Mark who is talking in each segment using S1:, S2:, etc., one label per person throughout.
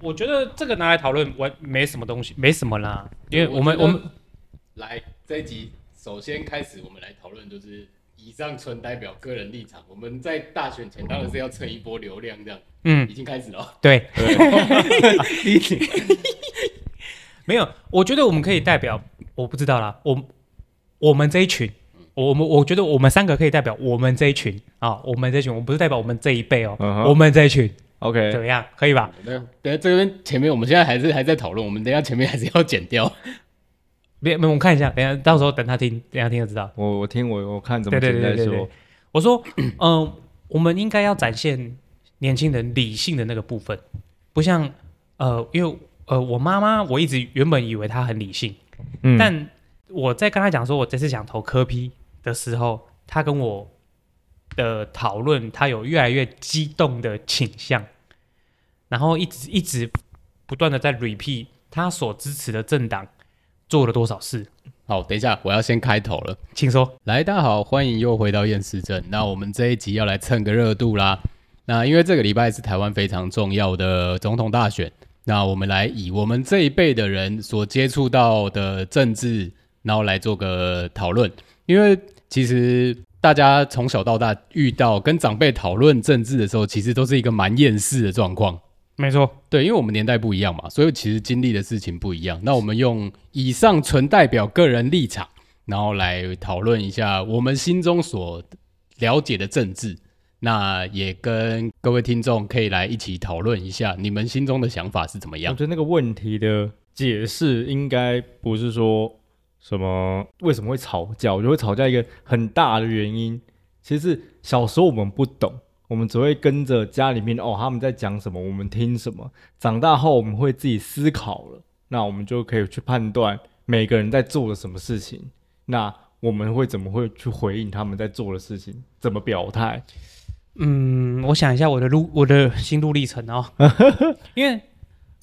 S1: 就我觉得这个拿来讨论，我没什么东西，没什么啦。因为我们我，我们
S2: 来这一集，首先开始，我们来讨论就是。以上纯代表个人立场。我们在大选前当然是要蹭一波流量，这样。嗯，已经开始了。
S1: 对，没有。我觉得我们可以代表，我不知道啦。我我们这一群，我们我觉得我们三个可以代表我们这一群啊。我们这一群，我不是代表我们这一辈哦。Uh huh. 我们这一群，OK，怎么样？可以吧？
S2: 等下这边前面，我们现在还是还在讨论。我们等下前面还是要剪掉。
S1: 别，我们看一下，等下到时候等他听，等下听就知道。
S3: 我我听我我看怎么再说。对对对
S1: 我说，嗯、呃，我们应该要展现年轻人理性的那个部分，不像呃，因为呃，我妈妈我一直原本以为她很理性，嗯，但我在跟她讲说我这次想投科批的时候，她跟我的讨论，他有越来越激动的倾向，然后一直一直不断的在 repeat 他所支持的政党。做了多少事？
S2: 好，等一下，我要先开头了，
S1: 请说。
S2: 来，大家好，欢迎又回到厌世镇。那我们这一集要来蹭个热度啦。那因为这个礼拜是台湾非常重要的总统大选，那我们来以我们这一辈的人所接触到的政治，然后来做个讨论。因为其实大家从小到大遇到跟长辈讨论政治的时候，其实都是一个蛮厌世的状况。
S1: 没错，
S2: 对，因为我们年代不一样嘛，所以其实经历的事情不一样。那我们用以上纯代表个人立场，然后来讨论一下我们心中所了解的政治。那也跟各位听众可以来一起讨论一下，你们心中的想法是怎么样？
S3: 我觉得那个问题的解释应该不是说什么为什么会吵架，我觉得会吵架一个很大的原因，其实是小时候我们不懂。我们只会跟着家里面哦，他们在讲什么，我们听什么。长大后我们会自己思考了，那我们就可以去判断每个人在做了什么事情。那我们会怎么会去回应他们在做的事情？怎么表态？
S1: 嗯，我想一下我的路，我的心路历程哦。因为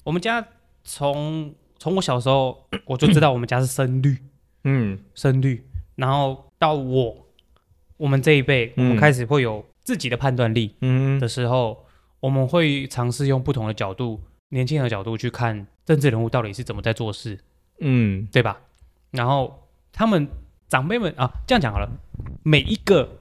S1: 我们家从从我小时候我就知道我们家是深绿，嗯，深绿。然后到我我们这一辈，我们开始会有。自己的判断力嗯的时候，嗯、我们会尝试用不同的角度、年轻人的角度去看政治人物到底是怎么在做事，嗯，对吧？然后他们长辈们啊，这样讲好了，每一个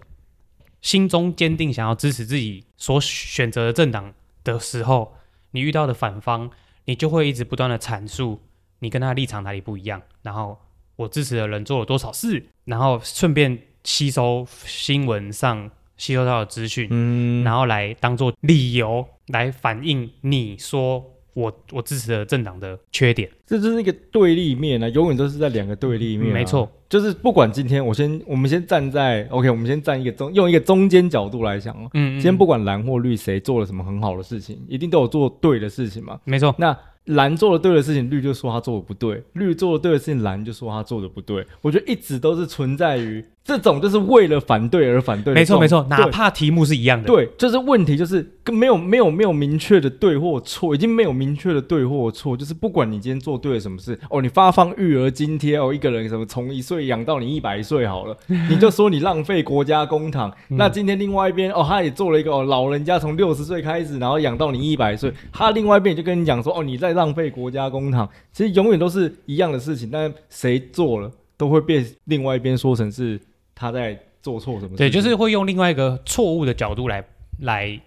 S1: 心中坚定想要支持自己所选择的政党的时候，你遇到的反方，你就会一直不断的阐述你跟他的立场哪里不一样，然后我支持的人做了多少事，然后顺便吸收新闻上。吸收到的资讯，嗯，然后来当做理由来反映你说我我支持的政党的缺点，
S3: 这就是一个对立面啊，永远都是在两个对立面啊。
S1: 没错，
S3: 就是不管今天我先我们先站在 OK，我们先站一个中用一个中间角度来讲哦，嗯，今天不管蓝或绿谁做了什么很好的事情，一定都有做对的事情嘛。
S1: 没错，
S3: 那。蓝做的对的事情，绿就说他做的不对；绿做的对的事情，蓝就说他做的不对。我觉得一直都是存在于这种，就是为了反对而反对。
S1: 没错没错，哪怕题目是一样的。
S3: 对，就是问题就是跟没有没有没有明确的对或错，已经没有明确的对或错。就是不管你今天做对了什么事，哦，你发放育儿津贴哦，一个人什么从一岁养到你一百岁好了，你就说你浪费国家公帑。那今天另外一边哦，他也做了一个哦，老人家从六十岁开始，然后养到你一百岁，他另外一边就跟你讲说哦，你在。浪费国家公帑，其实永远都是一样的事情，但谁做了都会被另外一边说成是他在做错什么。
S1: 对，就是会用另外一个错误的角度来来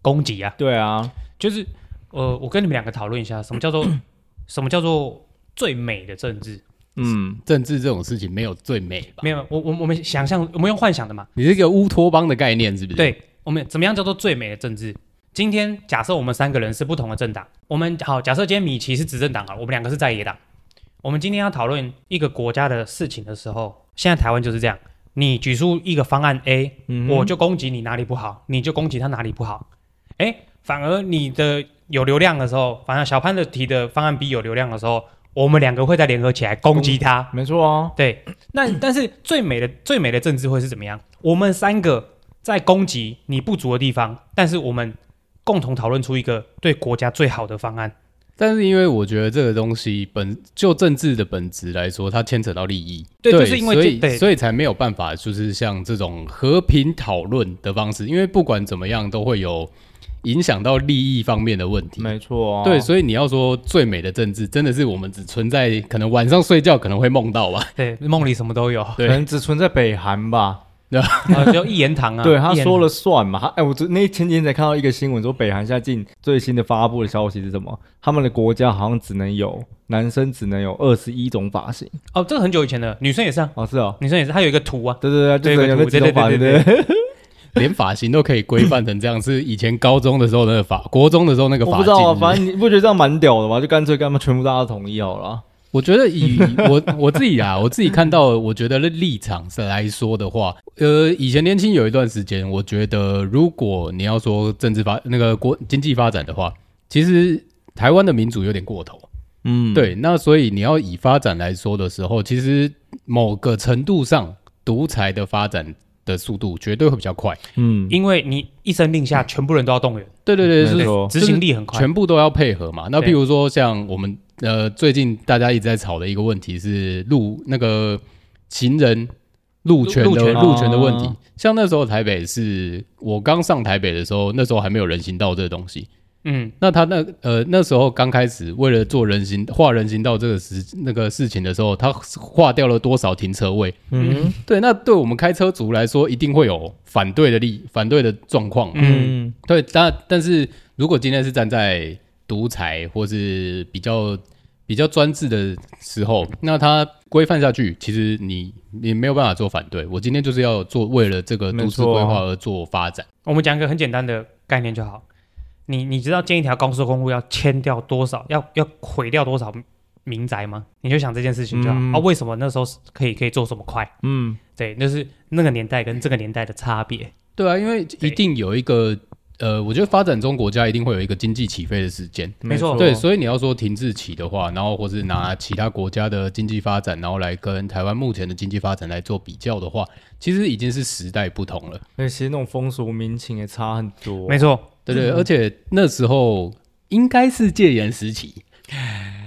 S1: 攻击啊。
S3: 对啊，
S1: 就是呃，我跟你们两个讨论一下，什么叫做 什么叫做最美的政治？
S2: 嗯，政治这种事情没有最美吧？
S1: 没有，我我我们想象，我们用幻想的嘛。
S2: 你是一个乌托邦的概念，是不是？
S1: 对，我们怎么样叫做最美的政治？今天假设我们三个人是不同的政党，我们好，假设今天米奇是执政党啊，我们两个是在野党。我们今天要讨论一个国家的事情的时候，现在台湾就是这样，你举出一个方案 A，嗯，我就攻击你哪里不好，你就攻击他哪里不好。哎，反而你的有流量的时候，反而小潘的提的方案 B 有流量的时候，我们两个会再联合起来攻击他。
S3: 没错哦，
S1: 对。那但是最美的最美的政治会是怎么样？我们三个在攻击你不足的地方，但是我们。共同讨论出一个对国家最好的方案，
S2: 但是因为我觉得这个东西本就政治的本质来说，它牵扯到利益，
S1: 对，对就是因为
S2: 所以
S1: 对
S2: 所以才没有办法，就是像这种和平讨论的方式，因为不管怎么样都会有影响到利益方面的问题。
S3: 没错啊，
S2: 对，所以你要说最美的政治，真的是我们只存在可能晚上睡觉可能会梦到吧？
S1: 对，梦里什么都有，
S3: 可能只存在北韩吧。
S2: 对
S1: 啊，就一言堂啊。
S3: 对，他说了算嘛。他哎，我昨那前几天才看到一个新闻，说北韩现在近最新的发布的消息是什么？他们的国家好像只能有男生只能有二十一种发型。
S1: 哦，这个很久以前的，女生也是啊。
S3: 哦，是哦，
S1: 女生也是，他有一个图啊。
S3: 对对对，
S1: 对，有个图，对对对对对。
S2: 连发型都可以规范成这样，是以前高中的时候那个发，国中的时候那个发型。我
S3: 不知道啊，反正你不觉得这样蛮屌的吗？就干脆干嘛全部大家统一好了。
S2: 我觉得以 我我自己啊，我自己看到，我觉得立场上来说的话，呃，以前年轻有一段时间，我觉得如果你要说政治发那个国经济发展的话，其实台湾的民主有点过头，嗯，对，那所以你要以发展来说的时候，其实某个程度上，独裁的发展的速度绝对会比较快，
S1: 嗯，因为你一声令下，全部人都要动员，
S2: 对对对，是
S1: 执行力很快，
S2: 全部都要配合嘛。那譬如说像我们。呃，最近大家一直在吵的一个问题是路那个行人路权的路权，路权的问题。啊、像那时候台北是我刚上台北的时候，那时候还没有人行道这个东西。嗯，那他那呃那时候刚开始为了做人行画人行道这个事那个事情的时候，他划掉了多少停车位？嗯，对，那对我们开车族来说，一定会有反对的力反对的状况。嗯，对，但但是如果今天是站在独裁或是比较比较专制的时候，那它规范下去，其实你你没有办法做反对。我今天就是要做为了这个都市规划而做发展。
S1: 我们讲一个很简单的概念就好。你你知道建一条高速公路要迁掉多少，要要毁掉多少民宅吗？你就想这件事情就好。嗯、啊，为什么那时候可以可以做这么快？嗯，对，那、就是那个年代跟这个年代的差别。
S2: 对啊，因为一定有一个。呃，我觉得发展中国家一定会有一个经济起飞的时间，
S1: 没错。
S2: 对，所以你要说停滞期的话，然后或是拿其他国家的经济发展，然后来跟台湾目前的经济发展来做比较的话，其实已经是时代不同了。
S3: 而且其实那种风俗民情也差很多。
S1: 没错，
S2: 对对，而且那时候应该是戒严时期。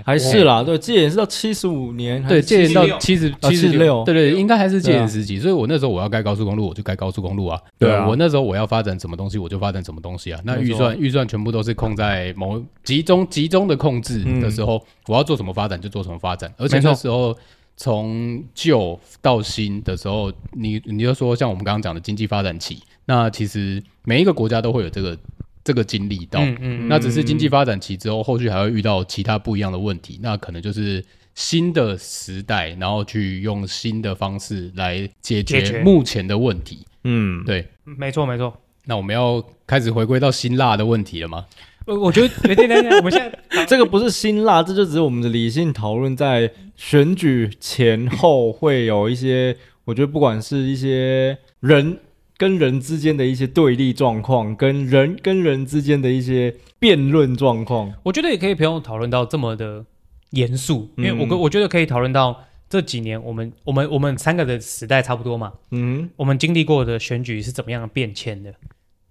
S3: 还是啦，对，戒严是到七十五年，
S2: 对，戒严到七十七十六，对对，应该还是戒严时期。所以我那时候我要盖高速公路，我就盖高速公路啊。对啊，我那时候我要发展什么东西，我就发展什么东西啊。那预算预算全部都是控在某集中集中的控制的时候，我要做什么发展就做什么发展。而且那时候从旧到新的时候，你你就说像我们刚刚讲的经济发展期，那其实每一个国家都会有这个。这个经历到，嗯嗯，那只是经济发展期之后，后续还会遇到其他不一样的问题，那可能就是新的时代，然后去用新的方式来解决目前的问题。嗯，对，
S1: 没错没错。
S2: 那我们要开始回归到辛辣的问题了吗？
S1: 我我觉得，等等等，我们现在
S3: 这个不是辛辣，这就只是我们的理性讨论，在选举前后会有一些，我觉得不管是一些人。跟人之间的一些对立状况，跟人跟人之间的一些辩论状况，
S1: 我觉得也可以不用讨论到这么的严肃，因为我我觉得可以讨论到这几年我们我们我们三个的时代差不多嘛，嗯，我们经历过的选举是怎么样的变迁的？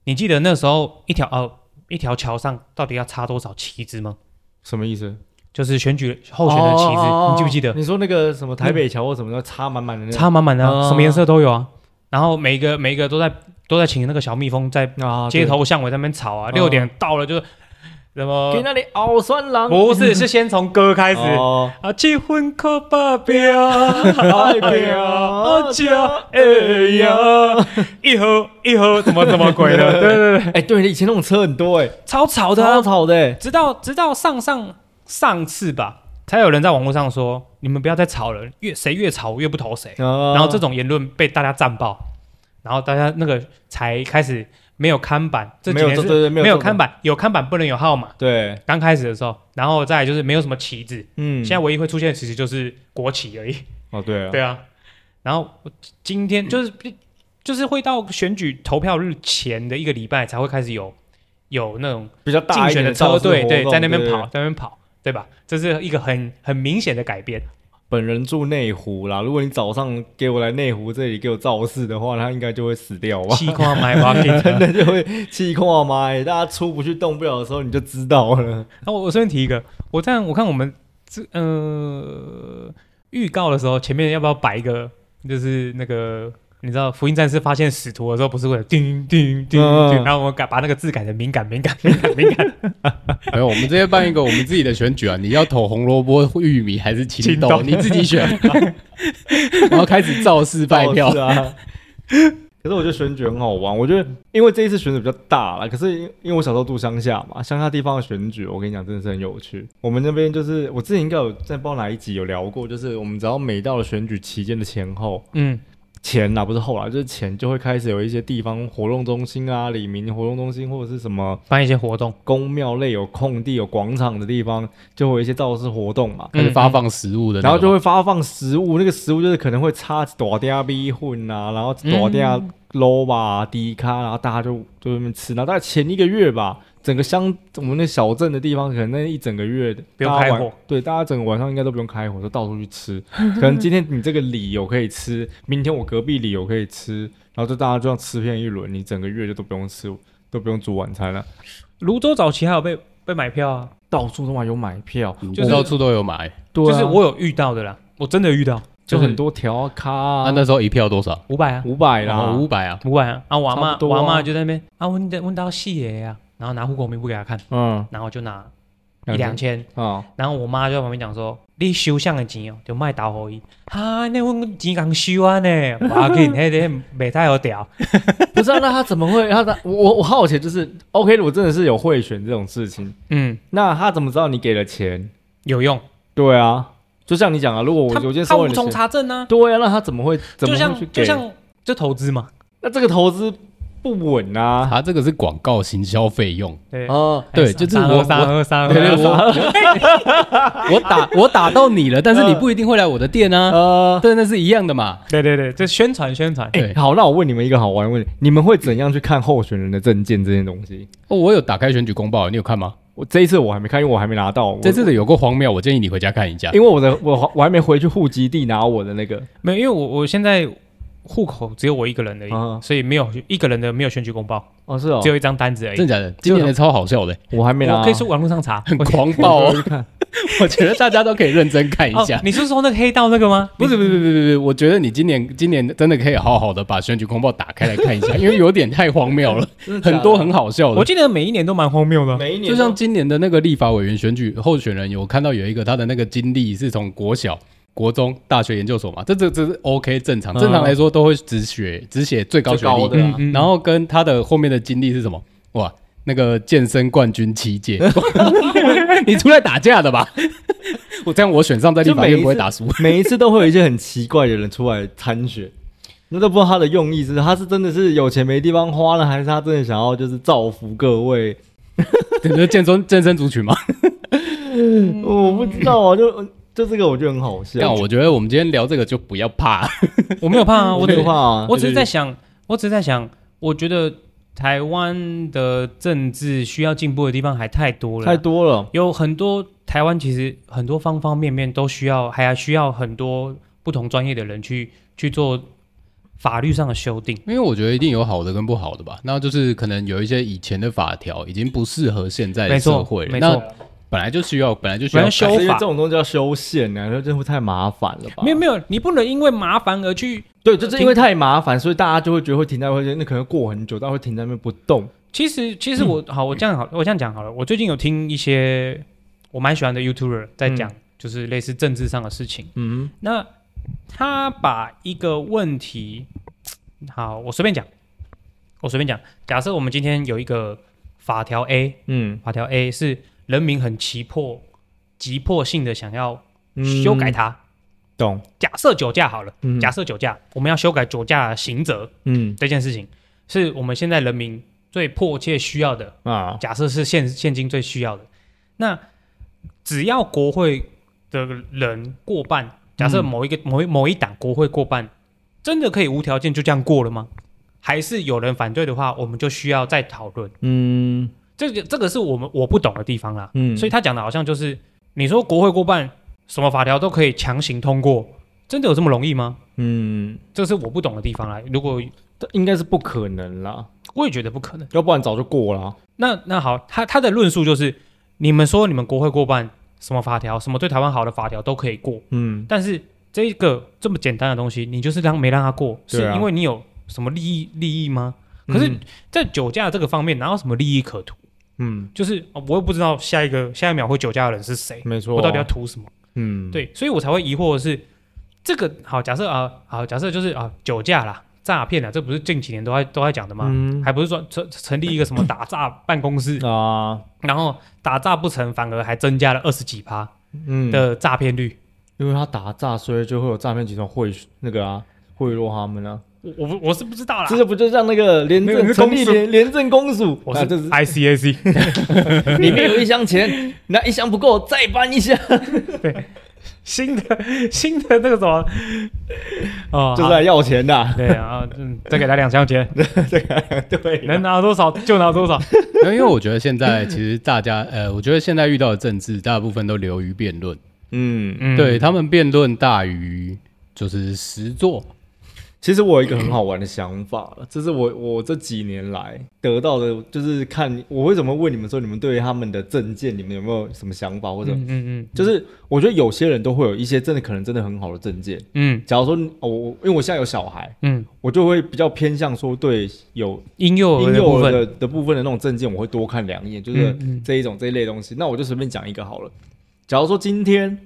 S1: 你记得那时候一条哦一条桥上到底要插多少旗子吗？
S3: 什么意思？
S1: 就是选举候选的旗子，哦、你记不记得？
S3: 你说那个什么台北桥或什么的插满满的，
S1: 插满满的，什么颜色都有啊。然后每一个每一个都在都在请那个小蜜蜂在街头巷尾在那边吵啊，六点到了就是什么
S3: 给那里熬酸狼，
S1: 不是是先从歌开始。啊，结婚可发表，代表家哎呀，一盒一盒怎么怎么鬼的，对对对，
S3: 哎对，以前那种车很多哎，
S1: 超吵的，
S3: 超吵的，
S1: 直到直到上上上次吧，才有人在网络上说。你们不要再吵了，越谁越吵我越不投谁。哦、然后这种言论被大家赞爆，然后大家那个才开始没有看板，这几年是没有，没有看板，有看板不能有号码。
S3: 对，
S1: 刚开始的时候，然后再就是没有什么旗帜。嗯，现在唯一会出现的其实就是国旗而已。
S3: 哦，对啊，
S1: 对啊。然后今天就是、嗯、就是会到选举投票日前的一个礼拜才会开始有有那种
S3: 比较大
S1: 竞选的车队对，在那边跑，在那边跑。对吧？这是一个很很明显的改变。
S3: 本人住内湖啦，如果你早上给我来内湖这里给我造势的话，他应该就会死掉吧？
S1: 气矿麦吧，
S3: 真的就会气矿麦，大家出不去动不了的时候，你就知道了。
S1: 那我我顺便提一个，我这样我看我们这呃预告的时候，前面要不要摆一个，就是那个你知道福音战士发现使徒的时候，不是会有叮叮叮叮，然后我们改把那个字改成敏感敏感敏感敏感。
S2: 没有，我们直接办一个我们自己的选举啊！你要投红萝卜、玉米还是青豆？你自己选。然后开始造势拜票啊！
S3: 可是我觉得选举很好玩。我觉得因为这一次选举比较大了，可是因因为我小时候住乡下嘛，乡下地方的选举，我跟你讲真的是很有趣。我们那边就是我之前应该有在不知道哪一集有聊过，就是我们只要每到了选举期间的前后，嗯。前呐、啊，不是后来，就是前就会开始有一些地方活动中心啊，李明活动中心或者是什么
S1: 办一些活动，
S3: 宫庙类有空地有广场的地方，就会有一些造势活动嘛，
S2: 开始发放食物的，
S3: 然后就会发放食物，那个食物就是可能会插大嗲米粉啊，然后大嗲肉吧、低卡，然后大家就就在那边吃，然后大概前一个月吧。整个乡，我们那小镇的地方，可能那一整个月
S1: 不用开火，
S3: 对，大家整个晚上应该都不用开火，就到处去吃。可能今天你这个里有可以吃，明天我隔壁里有可以吃，然后就大家这样吃遍一轮，你整个月就都不用吃，都不用煮晚餐了。
S1: 泸州早期还有被被买票啊，
S3: 到处都还有买票，
S2: 就是到处都有买，
S1: 就是我有遇到的啦，我真的遇到，
S3: 就很多条卡啊。
S2: 那那时候一票多少？
S1: 五百啊，
S3: 五百啦，
S2: 五百啊，
S1: 五百啊。啊，我阿嬷，我阿嬷就在那边啊，问的问到细爷呀。然后拿户口名簿给他看，嗯，然后就拿一两千，啊，然后我妈就在旁边讲说：“你收像的钱哦，就卖打火伊。”啊，那我钱刚收完呢，我要给那点没太好屌。
S3: 不知道那他怎么会？他我我好奇就是 OK，我真的是有贿选这种事情，嗯，那他怎么知道你给了钱
S1: 有用？
S3: 对啊，就像你讲啊，如果我我今天收了钱，
S1: 他无从查证呢？
S3: 对啊，那他怎么会？怎么
S1: 会去给？就像就投资嘛，
S3: 那这个投资。不稳啊！
S2: 他这个是广告行销费用。
S1: 对
S2: 哦，对，就是我
S1: 我
S2: 我打我打到你了，但是你不一定会来我的店啊。呃，对，那是一样的嘛。
S1: 对对对，就宣传宣传。
S3: 哎，好，那我问你们一个好玩的问题：你们会怎样去看候选人的证件这件东西？
S2: 哦，我有打开选举公报，你有看吗？
S3: 我这一次我还没看，因为我还没拿到。
S2: 这次的有够荒谬，我建议你回家看一下。
S3: 因为我的我我还没回去户籍地拿我的那个，
S1: 没有，因为我我现在。户口只有我一个人而已，啊、所以没有一个人的没有选举公报
S3: 哦，是哦，
S1: 只有一张单子而已。
S2: 真的假的？今年的超好笑的，
S3: 我还没拿，
S1: 我可以去网络上查，
S2: 很狂暴哦。我觉得大家都可以认真看一下。
S1: 哦、你是说那个黑道那个吗？
S2: 不是不是不是不是，我觉得你今年今年真的可以好好的把选举公报打开来看一下，因为有点太荒谬了，很多很好笑的。
S1: 我记得每一年都蛮荒谬的，
S3: 每一年
S2: 就像今年的那个立法委员选举候选人，有看到有一个他的那个经历是从国小。国中、大学、研究所嘛，这这这是 OK 正常。正常来说都会只学只写最高学历的，然后跟他的后面的经历是什么？哇，那个健身冠军七届，你出来打架的吧？我这样我选上在立法院不会打输。
S3: 每一次都会有一些很奇怪的人出来参选，那都不知道他的用意是他是真的是有钱没地方花了，还是他真的想要就是造福各位？
S2: 你是健身健身族群吗？
S3: 我不知道啊，就。就这个我觉得很好笑。
S2: 但我觉得我们今天聊这个就不要怕，
S1: 我没有怕啊，我
S3: 没有怕啊，
S1: 我只是在想，我只是在想，我觉得台湾的政治需要进步的地方还太多了，
S3: 太多了，
S1: 有很多台湾其实很多方方面面都需要，还要需要很多不同专业的人去去做法律上的修订。
S2: 因为我觉得一定有好的跟不好的吧，那就是可能有一些以前的法条已经不适合现在的社会了，
S1: 没错。
S2: 本来就需要，本来就需要
S1: 修法，
S3: 这种东西叫修宪呢，那这会太麻烦了吧？
S1: 没有没有，你不能因为麻烦而去。
S3: 对，就是因为太麻烦，所以大家就会觉得会停在会，那可能过很久，大家会停在那边不动。
S1: 其实其实我、嗯、好，我这样好，我这样讲好了。我最近有听一些我蛮喜欢的 YouTuber 在讲，就是类似政治上的事情。嗯，那他把一个问题，好，我随便讲，我随便讲。假设我们今天有一个法条 A，嗯，法条 A 是。人民很急迫、急迫性的想要修改它，嗯、
S3: 懂？
S1: 假设酒驾好了，嗯、假设酒驾，我们要修改酒驾刑责，嗯，这件事情是我们现在人民最迫切需要的啊。假设是现现今最需要的，那只要国会的人过半，假设某一个、嗯、某一某一党国会过半，真的可以无条件就这样过了吗？还是有人反对的话，我们就需要再讨论？嗯。这个这个是我们我不懂的地方啦，嗯，所以他讲的好像就是你说国会过半，什么法条都可以强行通过，真的有这么容易吗？嗯，这是我不懂的地方啦。如果
S3: 应该是不可能啦，
S1: 我也觉得不可能，
S3: 要不然早就过了。
S1: 那那好，他他的论述就是，你们说你们国会过半，什么法条，什么对台湾好的法条都可以过，嗯，但是这个这么简单的东西，你就是让没让他过，
S3: 啊、
S1: 是因为你有什么利益利益吗？可是，在酒驾这个方面，哪有什么利益可图？
S3: 嗯，
S1: 就是我又不知道下一个下一秒会酒驾的人是谁，
S3: 没错，
S1: 我到底要图什么？
S3: 嗯，
S1: 对，所以我才会疑惑的是，这个好假设啊，好假设就是啊，酒驾啦、诈骗啦，这不是近几年都在都在讲的吗？
S3: 嗯、
S1: 还不是说成成立一个什么打诈办公室
S3: 啊，
S1: 然后打诈不成，反而还增加了二十几趴
S3: 嗯
S1: 的诈骗率，
S3: 因为他打诈，所以就会有诈骗集团贿那个啊贿赂他们啊。
S1: 我我我是不知道啦，
S3: 这个不就像那个廉政成立廉廉政公署，
S1: 我是 ICAC，
S3: 里面有一箱钱，那一箱不够，再搬一箱。
S1: 对，新的新的那个什么，
S3: 哦，就是来要钱的。
S1: 对啊，嗯，再给他两箱
S3: 钱，对对，
S1: 能拿多少就拿多少。
S2: 因为我觉得现在其实大家，呃，我觉得现在遇到的政治大部分都流于辩论，
S3: 嗯
S2: 嗯，对他们辩论大于就是实作。
S3: 其实我有一个很好玩的想法，这是我我这几年来得到的，就是看我为什么问你们说，你们对于他们的证件，你们有没有什么想法，或者，嗯嗯，就是我觉得有些人都会有一些真的可能真的很好的证件，嗯，假如说我因为我现在有小孩，嗯，我就会比较偏向说对有
S1: 婴幼儿
S3: 婴幼儿的的部分的那种证件，我会多看两眼，就是这一种这一类东西。那我就随便讲一个好了，假如说今天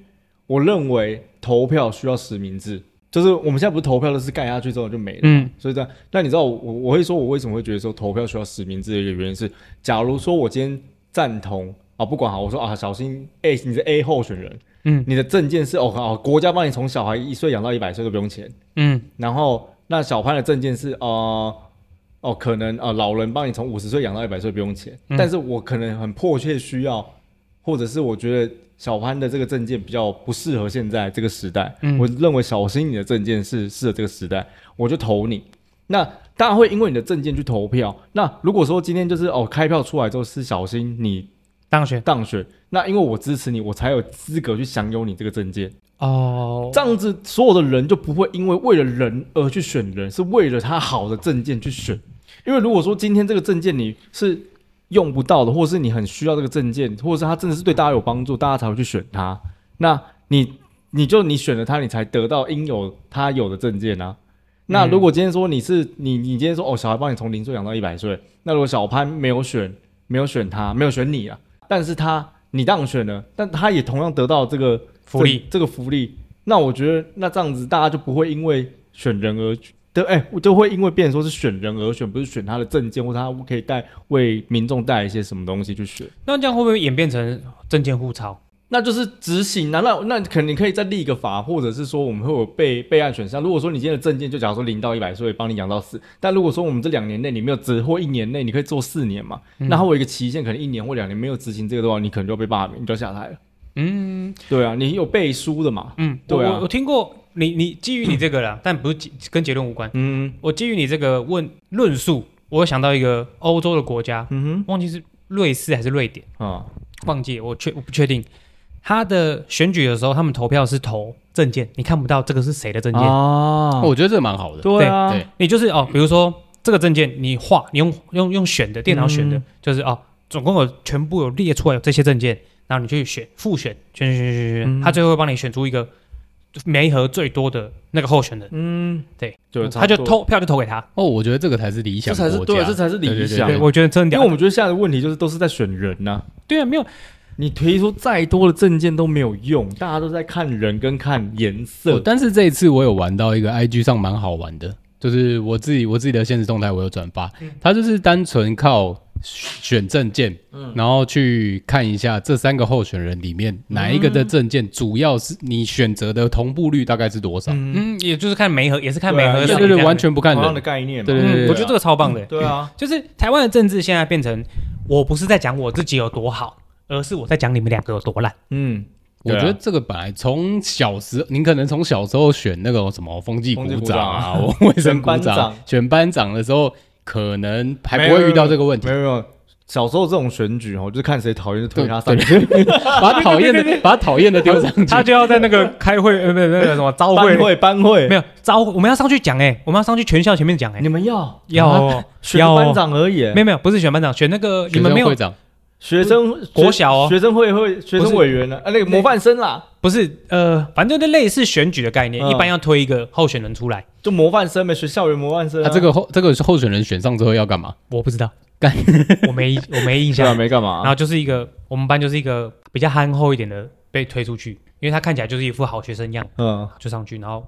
S3: 我认为投票需要实名制。就是我们现在不是投票的是盖下去之后就没了，嗯，所以这样。那你知道我我会说，我为什么会觉得说投票需要实名制的一个原因是，假如说我今天赞同啊，不管好，我说啊，小心 A，你是 A 候选人，嗯，你的证件是哦好，国家帮你从小孩一岁养到一百岁都不用钱，嗯，然后那小潘的证件是呃哦可能啊老人帮你从五十岁养到一百岁不用钱，嗯，但是我可能很迫切需要，或者是我觉得。小潘的这个证件比较不适合现在这个时代，嗯，我认为小新你的证件是适合这个时代，我就投你。那大家会因为你的证件去投票。那如果说今天就是哦开票出来之后是小新你当选当选，那因为我支持你，我才有资格去享有你这个证件哦。这样子所有的人就不会因为为了人而去选人，是为了他好的证件去选。因为如果说今天这个证件你是。用不到的，或是你很需要这个证件，或者是他真的是对大家有帮助，大家才会去选他。那你，你就你选了他，你才得到应有他有的证件啊。那如果今天说你是你，你今天说哦，小孩帮你从零岁养到一百岁，那如果小潘没有选，没有选他，没有选你啊，但是他你当选了，但他也同样得到这个福利，这个福利，那我觉得那这样子大家就不会因为选人而。对，哎，我就会因为变成说是选人而选，不是选他的证件，或者他可以带为民众带来一些什么东西去选。
S1: 那这样会不会演变成证件互抄？
S3: 那就是执行啊，那那肯定可以再立一个法，或者是说我们会有备备案选项。如果说你今天的证件就假如说零到一百岁帮你养到四，但如果说我们这两年内你没有执或一年内你可以做四年嘛，嗯、那它有一个期限，可能一年或两年没有执行这个的话，你可能就要被罢免，你就要下台了。嗯，对啊，你有背书的嘛？嗯，对啊，
S1: 我，我听过。你你基于你这个啦，但不是跟结论无关。嗯，我基于你这个问论述，我想到一个欧洲的国家，嗯哼，忘记是瑞士还是瑞典啊？忘记我确我不确定。他的选举的时候，他们投票是投证件，你看不到这个是谁的证件
S2: 哦？我觉得这蛮好的。
S3: 对啊，
S1: 对，你就是哦，比如说这个证件你画，你用用用选的电脑选的，就是哦，总共有全部有列出来有这些证件，然后你去选复选，选选选选选，他最后会帮你选出一个。媒合最多的那个候选人，嗯，对，就他就投票就投给他。
S2: 哦，我觉得这个才是理想，
S3: 这才是对，这才是理想。
S1: 对，我觉得真的，
S3: 因为我们觉得现在的问题就是都是在选人呐。
S1: 对啊，没有
S3: 你提出再多的证件都没有用，大家都在看人跟看颜色。
S2: 但是这一次我有玩到一个 IG 上蛮好玩的，就是我自己我自己的现实动态我有转发，他就是单纯靠。选证件，嗯，然后去看一下这三个候选人里面哪一个的证件，主要是你选择的同步率大概是多少？
S1: 嗯，也就是看媒合，也是看媒合，
S2: 对对对，完全不看人
S3: 的概念。
S2: 对对对，
S1: 我觉得这个超棒的。
S3: 对啊，
S1: 就是台湾的政治现在变成，我不是在讲我自己有多好，而是我在讲你们两个有多烂。
S2: 嗯，我觉得这个本来从小时，您可能从小时候选那个什么风纪股长啊，卫生股长，选班长的时候。可能还不会遇到这个问题。
S3: 没有没有，小时候这种选举哦，就是看谁讨厌就推他上去，
S2: 把讨厌的把讨厌的丢上去。
S1: 他就要在那个开会呃，那个什么招会。
S3: 班会
S1: 没有招，我们要上去讲哎，我们要上去全校前面讲哎。
S3: 你们要。
S1: 要。
S3: 选班长而已。
S1: 没有没有，不是选班长，选那个你们没有会长，
S3: 学生
S1: 国小哦，
S3: 学生会会学生委员呢？啊，那个模范生啦，
S1: 不是呃，反正就类似选举的概念，一般要推一个候选人出来，
S3: 就模范生呗，学校园模范生。
S2: 啊，这个候这个候选人选上之后要干嘛？
S1: 我不知道，干，我没我没印象，
S3: 没干嘛。
S1: 然后就是一个我们班就是一个比较憨厚一点的被推出去，因为他看起来就是一副好学生样，嗯，就上去，然后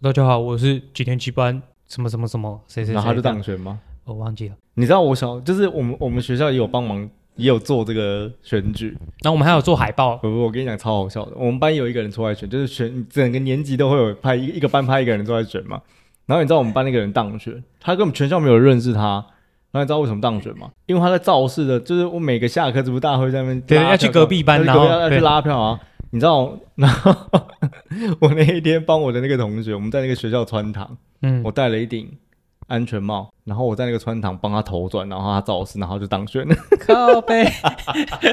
S1: 大家好，我是几年级班什么什么什么谁谁，
S3: 然后他就当选吗？
S1: 我忘记了。
S3: 你知道我小就是我们我们学校也有帮忙。也有做这个选举，
S1: 然后我们还有做海报。
S3: 不不，我跟你讲超好笑的。我们班有一个人出来选，就是选整个年级都会有派一一个班派一个人出来选嘛。然后你知道我们班那个人当选，他根本全校没有认识他。然后你知道为什么当选吗？因为他在造势的，就是我每个下课，这不大会在那边
S1: 对，要去隔壁班，然后
S3: 要去拉票啊。你知道，然 后我那一天帮我的那个同学，我们在那个学校穿堂，嗯，我戴了一顶。安全帽，然后我在那个穿堂帮他头转，然后他造势，然后就当选了。
S1: 靠背，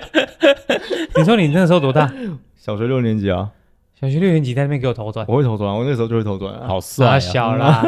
S1: 你说你那时候多大？
S3: 小学六年级啊。
S1: 小学六年级在那边给我投转，
S3: 我会投转，我那时候就会投转，
S2: 好帅啊！
S1: 小啦，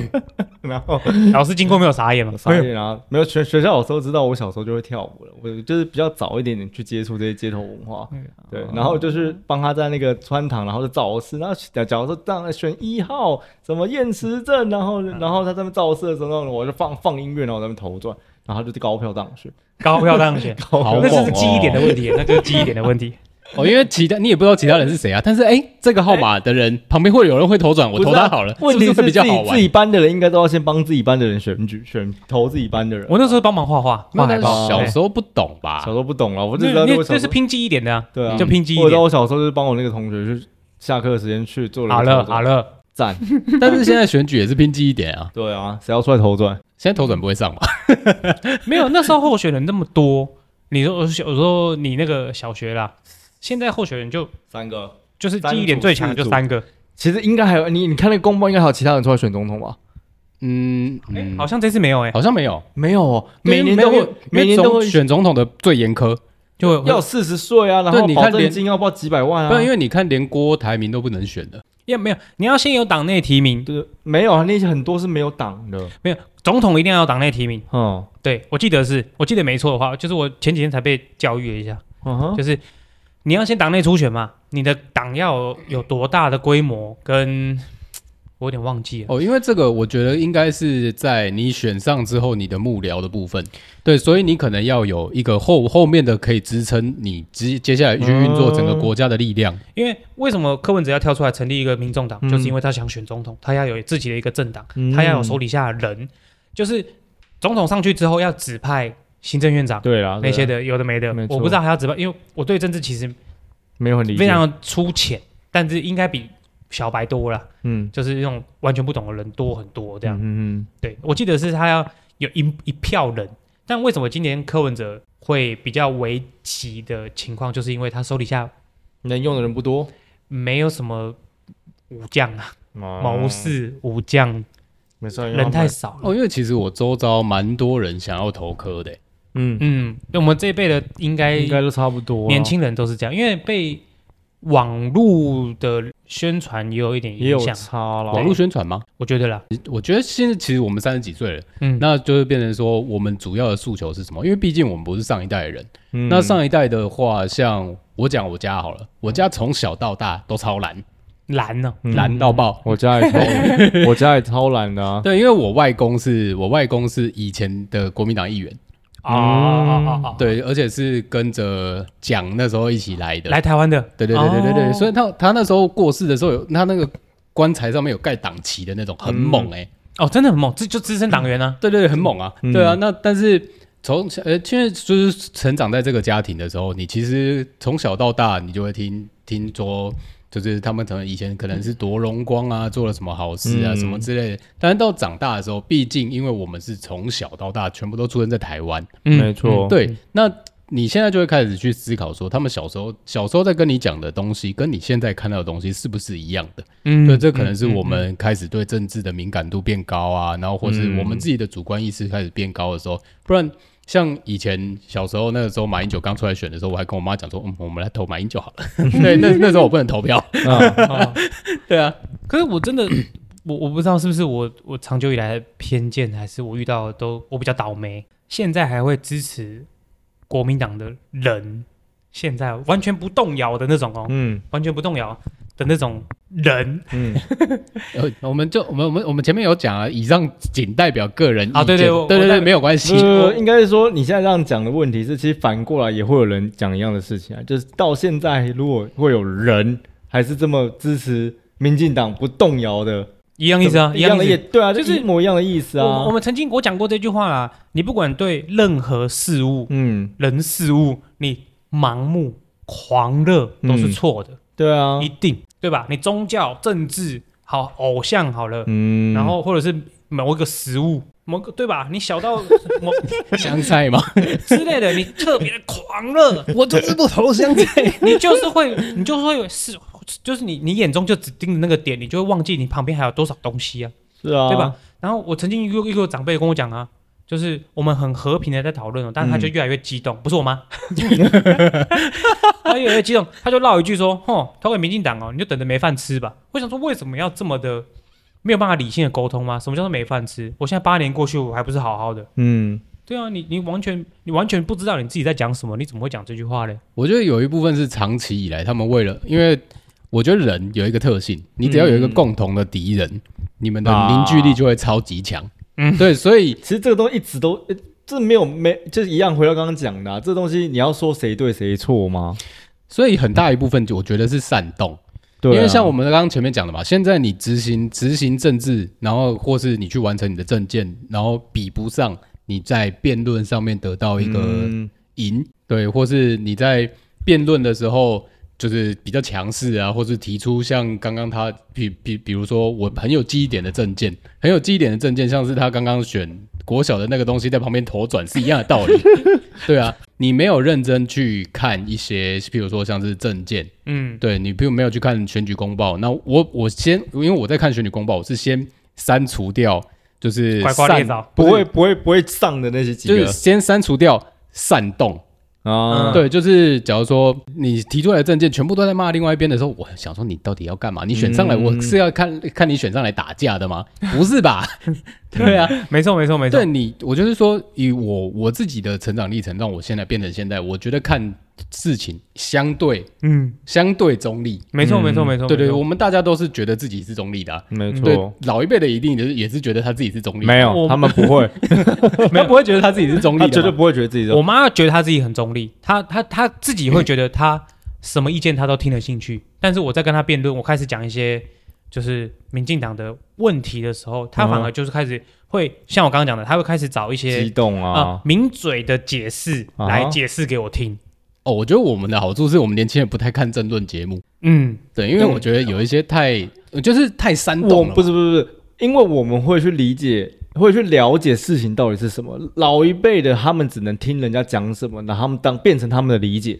S1: 然后 老师经过没有傻眼吗？
S3: 傻眼啊！没有，学学校老师都知道我小时候就会跳舞了，我就是比较早一点点去接触这些街头文化，对，然后就是帮他在那个穿堂，然后就造势，然后假假如说当选一号什么厌食症，然后然后他在那边造势的时候，我就放放音乐，然后在那边投转，然后就是高票当选，
S1: 高票当选，那是记忆点的问题，那就是记忆点的问题。
S2: 哦，因为其他你也不知道其他人是谁啊，但是哎，这个号码的人旁边会有人会投转，我投他好了。问题是比较好玩。
S3: 自己班的人应该都要先帮自己班的人选举，选投自己班的人。
S1: 我那时候帮忙画画，画海报。
S2: 小时候不懂吧？
S3: 小时候不懂了，我就知道这
S1: 是拼记忆点的啊。
S3: 对啊，
S1: 就拼记忆点。
S3: 我知道我小时候就是帮我那个同学去下课的时间去做了。
S1: 好了好了，
S3: 赞。
S2: 但是现在选举也是拼记忆点啊。
S3: 对啊，谁要出来投转？
S2: 现在投转不会上吧？
S1: 没有，那时候候选人那么多。你说我小时候你那个小学啦。现在候选人就
S3: 三个，
S1: 就是记忆点最强的就三个。
S3: 其实应该还有你，你看那个公报，应该还有其他人出来选总统吧？
S2: 嗯，
S1: 哎，好像这次没有哎，
S2: 好像没有，
S3: 没有哦。
S2: 每年都会，每年都会选。总统的最严苛，
S3: 就要四十岁啊，然后你看年金要报几百万啊。
S2: 不，因为你看连郭台铭都不能选的，
S1: 也没有，你要先有党内提名，
S3: 对，没有啊，那些很多是没有党的，
S1: 没有总统一定要有党内提名。哦，对，我记得是，我记得没错的话，就是我前几天才被教育了一下，嗯哼。就是。你要先党内初选嘛？你的党要有，有多大的规模？跟 我有点忘记了
S2: 哦，因为这个我觉得应该是在你选上之后，你的幕僚的部分，对，所以你可能要有一个后后面的可以支撑你接接下来去运作整个国家的力量。
S1: 因为为什么柯文哲要跳出来成立一个民众党？就是因为他想选总统，他要有自己的一个政党，他要有手底下的人，就是总统上去之后要指派。行政院长
S3: 对啦，
S1: 那些的有的没的，我不知道还要怎么，因为我对政治其实
S3: 没有很理解，
S1: 非常粗浅，但是应该比小白多了，嗯，就是那种完全不懂的人多很多这样，嗯嗯，对，我记得是他要有一一票人，但为什么今年柯文哲会比较危急的情况，就是因为他手底下
S3: 能用的人不多，
S1: 没有什么武将啊，谋士武将，没错，人太少
S2: 哦，因为其实我周遭蛮多人想要投科的。
S1: 嗯。嗯，我们这一辈的应该
S3: 应该都差不多，
S1: 年轻人都是这样，因为被网络的宣传也有一点影响，
S3: 差了。
S2: 网络宣传吗？
S1: 我觉得啦，
S2: 我觉得现在其实我们三十几岁了，嗯，那就是变成说，我们主要的诉求是什么？因为毕竟我们不是上一代的人，嗯，那上一代的话，像我讲我家好了，我家从小到大都超蓝，
S1: 蓝呢，
S2: 蓝到爆，
S3: 我家也超，我家也超蓝的啊。
S2: 对，因为我外公是我外公是以前的国民党议员。啊啊啊！对，而且是跟着蒋那时候一起来的，
S1: 来台湾的。
S2: 对对对对对对，所以他他那时候过世的时候，有他那个棺材上面有盖党旗的那种，很猛哎。
S1: 哦，真的很猛，这就资深党员啊。
S2: 对对，很猛啊。对啊，那但是从呃，因为就是成长在这个家庭的时候，你其实从小到大，你就会听听说。就是他们可能以前可能是夺荣光啊，做了什么好事啊，什么之类的。但是到长大的时候，毕竟因为我们是从小到大全部都出生在台湾，
S3: 没错。
S2: 对，那你现在就会开始去思考说，他们小时候小时候在跟你讲的东西，跟你现在看到的东西是不是一样的？嗯，对，这可能是我们开始对政治的敏感度变高啊，然后或是我们自己的主观意识开始变高的时候，不然。像以前小时候那个时候，马英九刚出来选的时候，我还跟我妈讲说：“嗯，我们来投马英九好了。”对，那那时候我不能投票。对啊，
S1: 可是我真的，我我不知道是不是我我长久以来的偏见，还是我遇到的都我比较倒霉，现在还会支持国民党的人现在完全不动摇的那种哦，嗯，完全不动摇的那种人，嗯，
S2: 呃，我们就我们我们我们前面有讲啊，以上仅代表个人啊，对对对对对，没有关系。
S3: 呃，应该是说你现在这样讲的问题是，其实反过来也会有人讲一样的事情啊，就是到现在如果会有人还是这么支持民进党不动摇的。
S1: 一样意思啊，一样的意思，
S3: 对啊，就是一模一样的意思啊。
S1: 我，我们曾经我讲过这句话啦，你不管对任何事物，嗯，人事物，你盲目狂热都是错的，嗯。
S3: 对啊，
S1: 一定对吧？你宗教、政治好，偶像好了，嗯，然后或者是某一个食物，某个对吧？你小到某
S2: 香菜嘛
S1: 之类的，你特别的狂热，
S2: 我就是不投香菜，
S1: 你就是会，你就是会是。就是你，你眼中就只盯着那个点，你就会忘记你旁边还有多少东西啊？
S3: 是啊，
S1: 对吧？然后我曾经一个一个长辈跟我讲啊，就是我们很和平的在讨论哦，但是他就越来越激动，嗯、不是我吗？他越来越激动，他就唠一句说：“吼，投给民进党哦，你就等着没饭吃吧。”我想说，为什么要这么的没有办法理性的沟通吗？什么叫做没饭吃？我现在八年过去，我还不是好好的？嗯。对啊，你你完全你完全不知道你自己在讲什么，你怎么会讲这句话呢？
S2: 我觉得有一部分是长期以来他们为了因为。我觉得人有一个特性，你只要有一个共同的敌人，嗯、你们的凝聚力就会超级强。嗯，对，所以
S3: 其实这个东西一直都，这没有没就是一样。回到刚刚讲的、啊，这东西你要说谁对谁错吗？
S2: 所以很大一部分就我觉得是煽动。对、啊，因为像我们刚刚前面讲的嘛，现在你执行执行政治，然后或是你去完成你的政见，然后比不上你在辩论上面得到一个赢、嗯，对，或是你在辩论的时候。就是比较强势啊，或是提出像刚刚他比比比如说我很有记忆点的证件，很有记忆点的证件，像是他刚刚选国小的那个东西在旁边头转是一样的道理。对啊，你没有认真去看一些，譬如说像是证件，嗯，对你譬如没有去看选举公报，那我我先因为我在看选举公报，我是先删除掉就是
S1: 散
S3: 不会不会不会上的那些几个，
S2: 就是先删除掉煽动。啊、嗯，对，就是假如说你提出来的证件全部都在骂另外一边的时候，我想说你到底要干嘛？你选上来，我是要看看你选上来打架的吗？不是吧？对啊，
S1: 没错，没错，没错。
S2: 对你，我就是说，以我我自己的成长历程，让我现在变成现在，我觉得看。事情相对，嗯，相对中立，
S1: 没错，没错，没错，
S2: 对对，我们大家都是觉得自己是中立的，
S3: 没
S2: 错。老一辈的一定也是也是觉得他自己是中立，
S3: 没有，他们不会，
S2: 他不会觉得他自己是中立，
S3: 绝对不会觉得自己。
S1: 我妈觉得她自己很中立，她她她自己会觉得她什么意见她都听得进去，但是我在跟她辩论，我开始讲一些就是民进党的问题的时候，她反而就是开始会像我刚刚讲的，她会开始找一些
S3: 激动啊，
S1: 名嘴的解释来解释给我听。
S2: 哦，我觉得我们的好处是我们年轻人不太看政论节目。嗯，对，因为我觉得有一些太，就是太煽动了。
S3: 不是不是不是，因为我们会去理解，会去了解事情到底是什么。老一辈的他们只能听人家讲什么，那他们当变成他们的理解。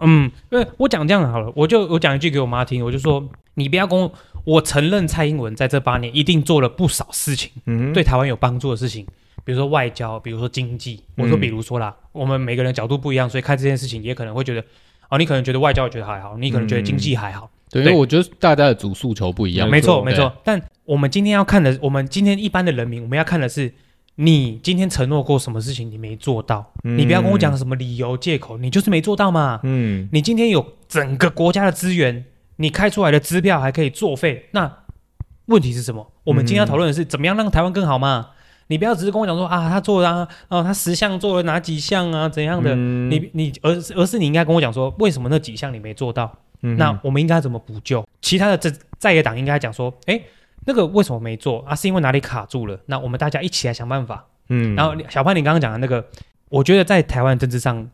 S1: 嗯，因为我讲这样好了，我就我讲一句给我妈听，我就说你不要跟我，我承认蔡英文在这八年一定做了不少事情，嗯，对台湾有帮助的事情。比如说外交，比如说经济，我说比如说啦，嗯、我们每个人角度不一样，所以看这件事情也可能会觉得，哦，你可能觉得外交觉得还好，你可能觉得经济还好，嗯、
S2: 对，对，因为我觉得大家的主诉求不一样，
S1: 没错没错。但我们今天要看的，我们今天一般的人民，我们要看的是，你今天承诺过什么事情，你没做到，嗯、你不要跟我讲什么理由借口，你就是没做到嘛。嗯，你今天有整个国家的资源，你开出来的支票还可以作废，那问题是什么？我们今天要讨论的是怎么样让台湾更好嘛。你不要只是跟我讲说啊，他做了啊，哦，他十项做了哪几项啊，怎样的？嗯、你你而而是你应该跟我讲说，为什么那几项你没做到？嗯、那我们应该怎么补救？其他的在在野党应该讲说，哎，那个为什么没做啊？是因为哪里卡住了？那我们大家一起来想办法。嗯，然后小潘，你刚刚讲的那个，我觉得在台湾政治上，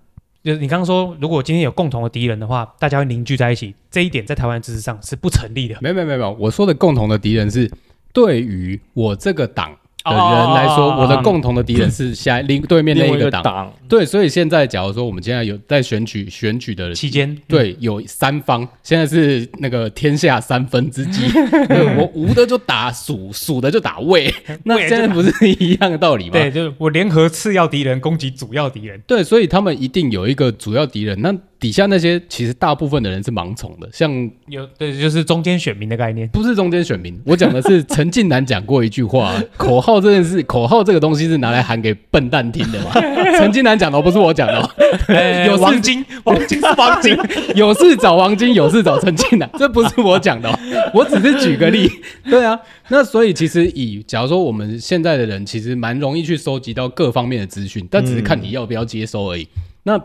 S1: 就是你刚刚说，如果今天有共同的敌人的话，大家会凝聚在一起，这一点在台湾政治上是不成立的。
S2: 没有没有没有，我说的共同的敌人是对于我这个党。的人来说，我的共同的敌人是下另对面那一个党。对，所以现在假如说我们现在有在选举选举的
S1: 期间，
S2: 对，有三方，现在是那个天下三分之机。我无的就打蜀，蜀的就打魏，那现在不是一样的道理吗？
S1: 对，就是我联合次要敌人攻击主要敌人。
S2: 对，所以他们一定有一个主要敌人。那底下那些其实大部分的人是盲从的，像
S1: 有对，就是中间选民的概念，
S2: 不是中间选民。我讲的是陈近南讲过一句话：口号这件事，口号这个东西是拿来喊给笨蛋听的嘛？陈近南讲的，不是我讲的。
S1: 欸、有王金，王金是王金，
S2: 有事找王金，有事找陈近南，这不是我讲的，我只是举个例。对啊，那所以其实以假如说我们现在的人，其实蛮容易去收集到各方面的资讯，但只是看你要不要接收而已。嗯、那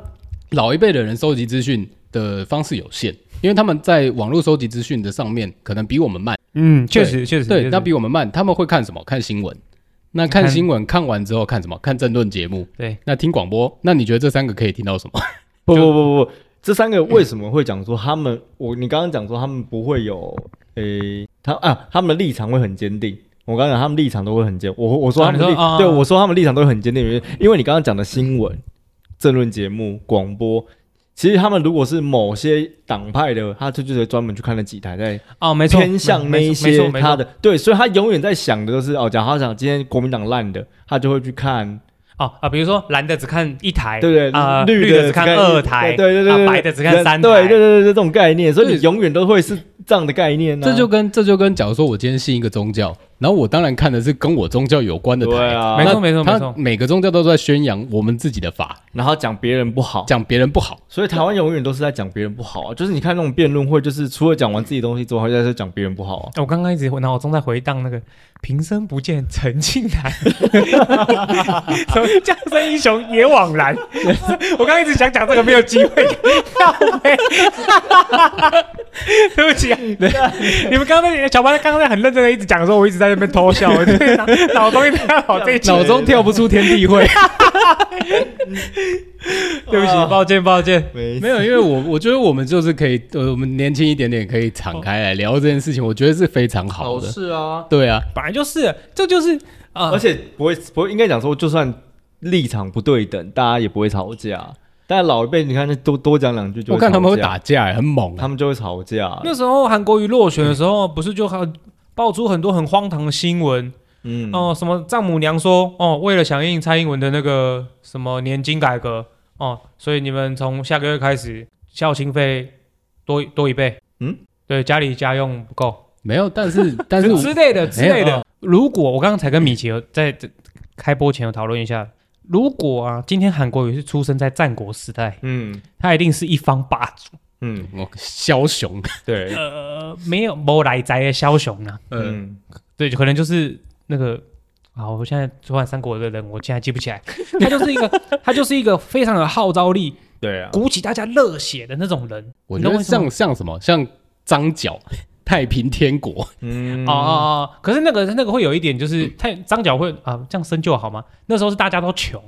S2: 老一辈的人收集资讯的方式有限，因为他们在网络收集资讯的上面可能比我们慢。
S1: 嗯，确实确实，
S2: 对，那比我们慢。他们会看什么？看新闻。那看新闻看完之后看什么？看政论节目。
S1: 对，
S2: 那听广播。那你觉得这三个可以听到什么？
S3: 不不不不，这三个为什么会讲说他们？我你刚刚讲说他们不会有诶，他啊，他们的立场会很坚定。我刚刚讲他们立场都会很坚。我我说他们立，对我说他们立场都会很坚定，因为因为你刚刚讲的新闻。政论节目、广播，其实他们如果是某些党派的，他就就得专门去看那几台，在
S1: 哦，没错，
S3: 偏向那些他的对，所以他永远在想的都是哦，假如他想今天国民党烂的，他就会去看
S1: 哦啊，比如说蓝的只看一台，
S3: 对对
S1: 啊，绿的只看二台，
S3: 对对对，
S1: 白的只看三台，
S3: 对对对对，这种概念，所以你永远都会是这样的概念呢。
S2: 这就跟这就跟假如说我今天信一个宗教。然后我当然看的是跟我宗教有关的台，
S3: 啊，
S1: 没错没错没错，
S2: 每个宗教都在宣扬我们自己的法，
S3: 然后讲别人不好，
S2: 讲别人不好，
S3: 所以台湾永远都是在讲别人不好啊。就是你看那种辩论会，就是除了讲完自己东西之后，还在讲别人不好啊。
S1: 我刚刚一直脑中在回荡那个平生不见陈近南，什么将生英雄也枉然。我刚刚一直想讲这个，没有机会。对不起啊，你们刚刚那小白刚刚在很认真的一直讲的时候，我一直在那边偷笑，我脑脑中一直在跑这
S2: 脑中跳不出天地会。
S1: 对不起，抱歉抱歉，
S2: 没有，因为我我觉得我们就是可以，呃，我们年轻一点点可以敞开来聊这件事情，我觉得是非常好的。
S3: 是啊，
S2: 对啊，
S1: 本来就是，这就是啊，
S3: 而且不会不会，应该讲说，就算立场不对等，大家也不会吵架。但老一辈，你看，那多多讲两句就，
S2: 我看他们会打架，很猛，
S3: 他们就会吵架。
S1: 那时候韩国瑜落选的时候，不是就很爆出很多很荒唐的新闻？嗯，哦，什么丈母娘说，哦，为了响应蔡英文的那个什么年金改革，哦，所以你们从下个月开始孝亲费多多一倍。嗯，对，家里家用不够，
S2: 没有，但是 但是
S1: 之类的之类的。如果我刚刚才跟米奇在这开播前有讨论一下。如果啊，今天韩国瑜是出生在战国时代，嗯，他一定是一方霸主，
S2: 嗯，枭雄，
S3: 对，
S1: 呃，没有没来宅的枭雄呢，嗯，对，可能就是那个，啊，我现在昨晚三国的人，我现在记不起来，他就是一个，他就是一个非常有号召力，
S3: 对啊，
S1: 鼓起大家热血的那种人，
S2: 我觉得像像什么，像张角。太平天国，
S1: 嗯，哦哦哦，可是那个那个会有一点，就是太张角会啊，这样生就好吗？那时候是大家都穷，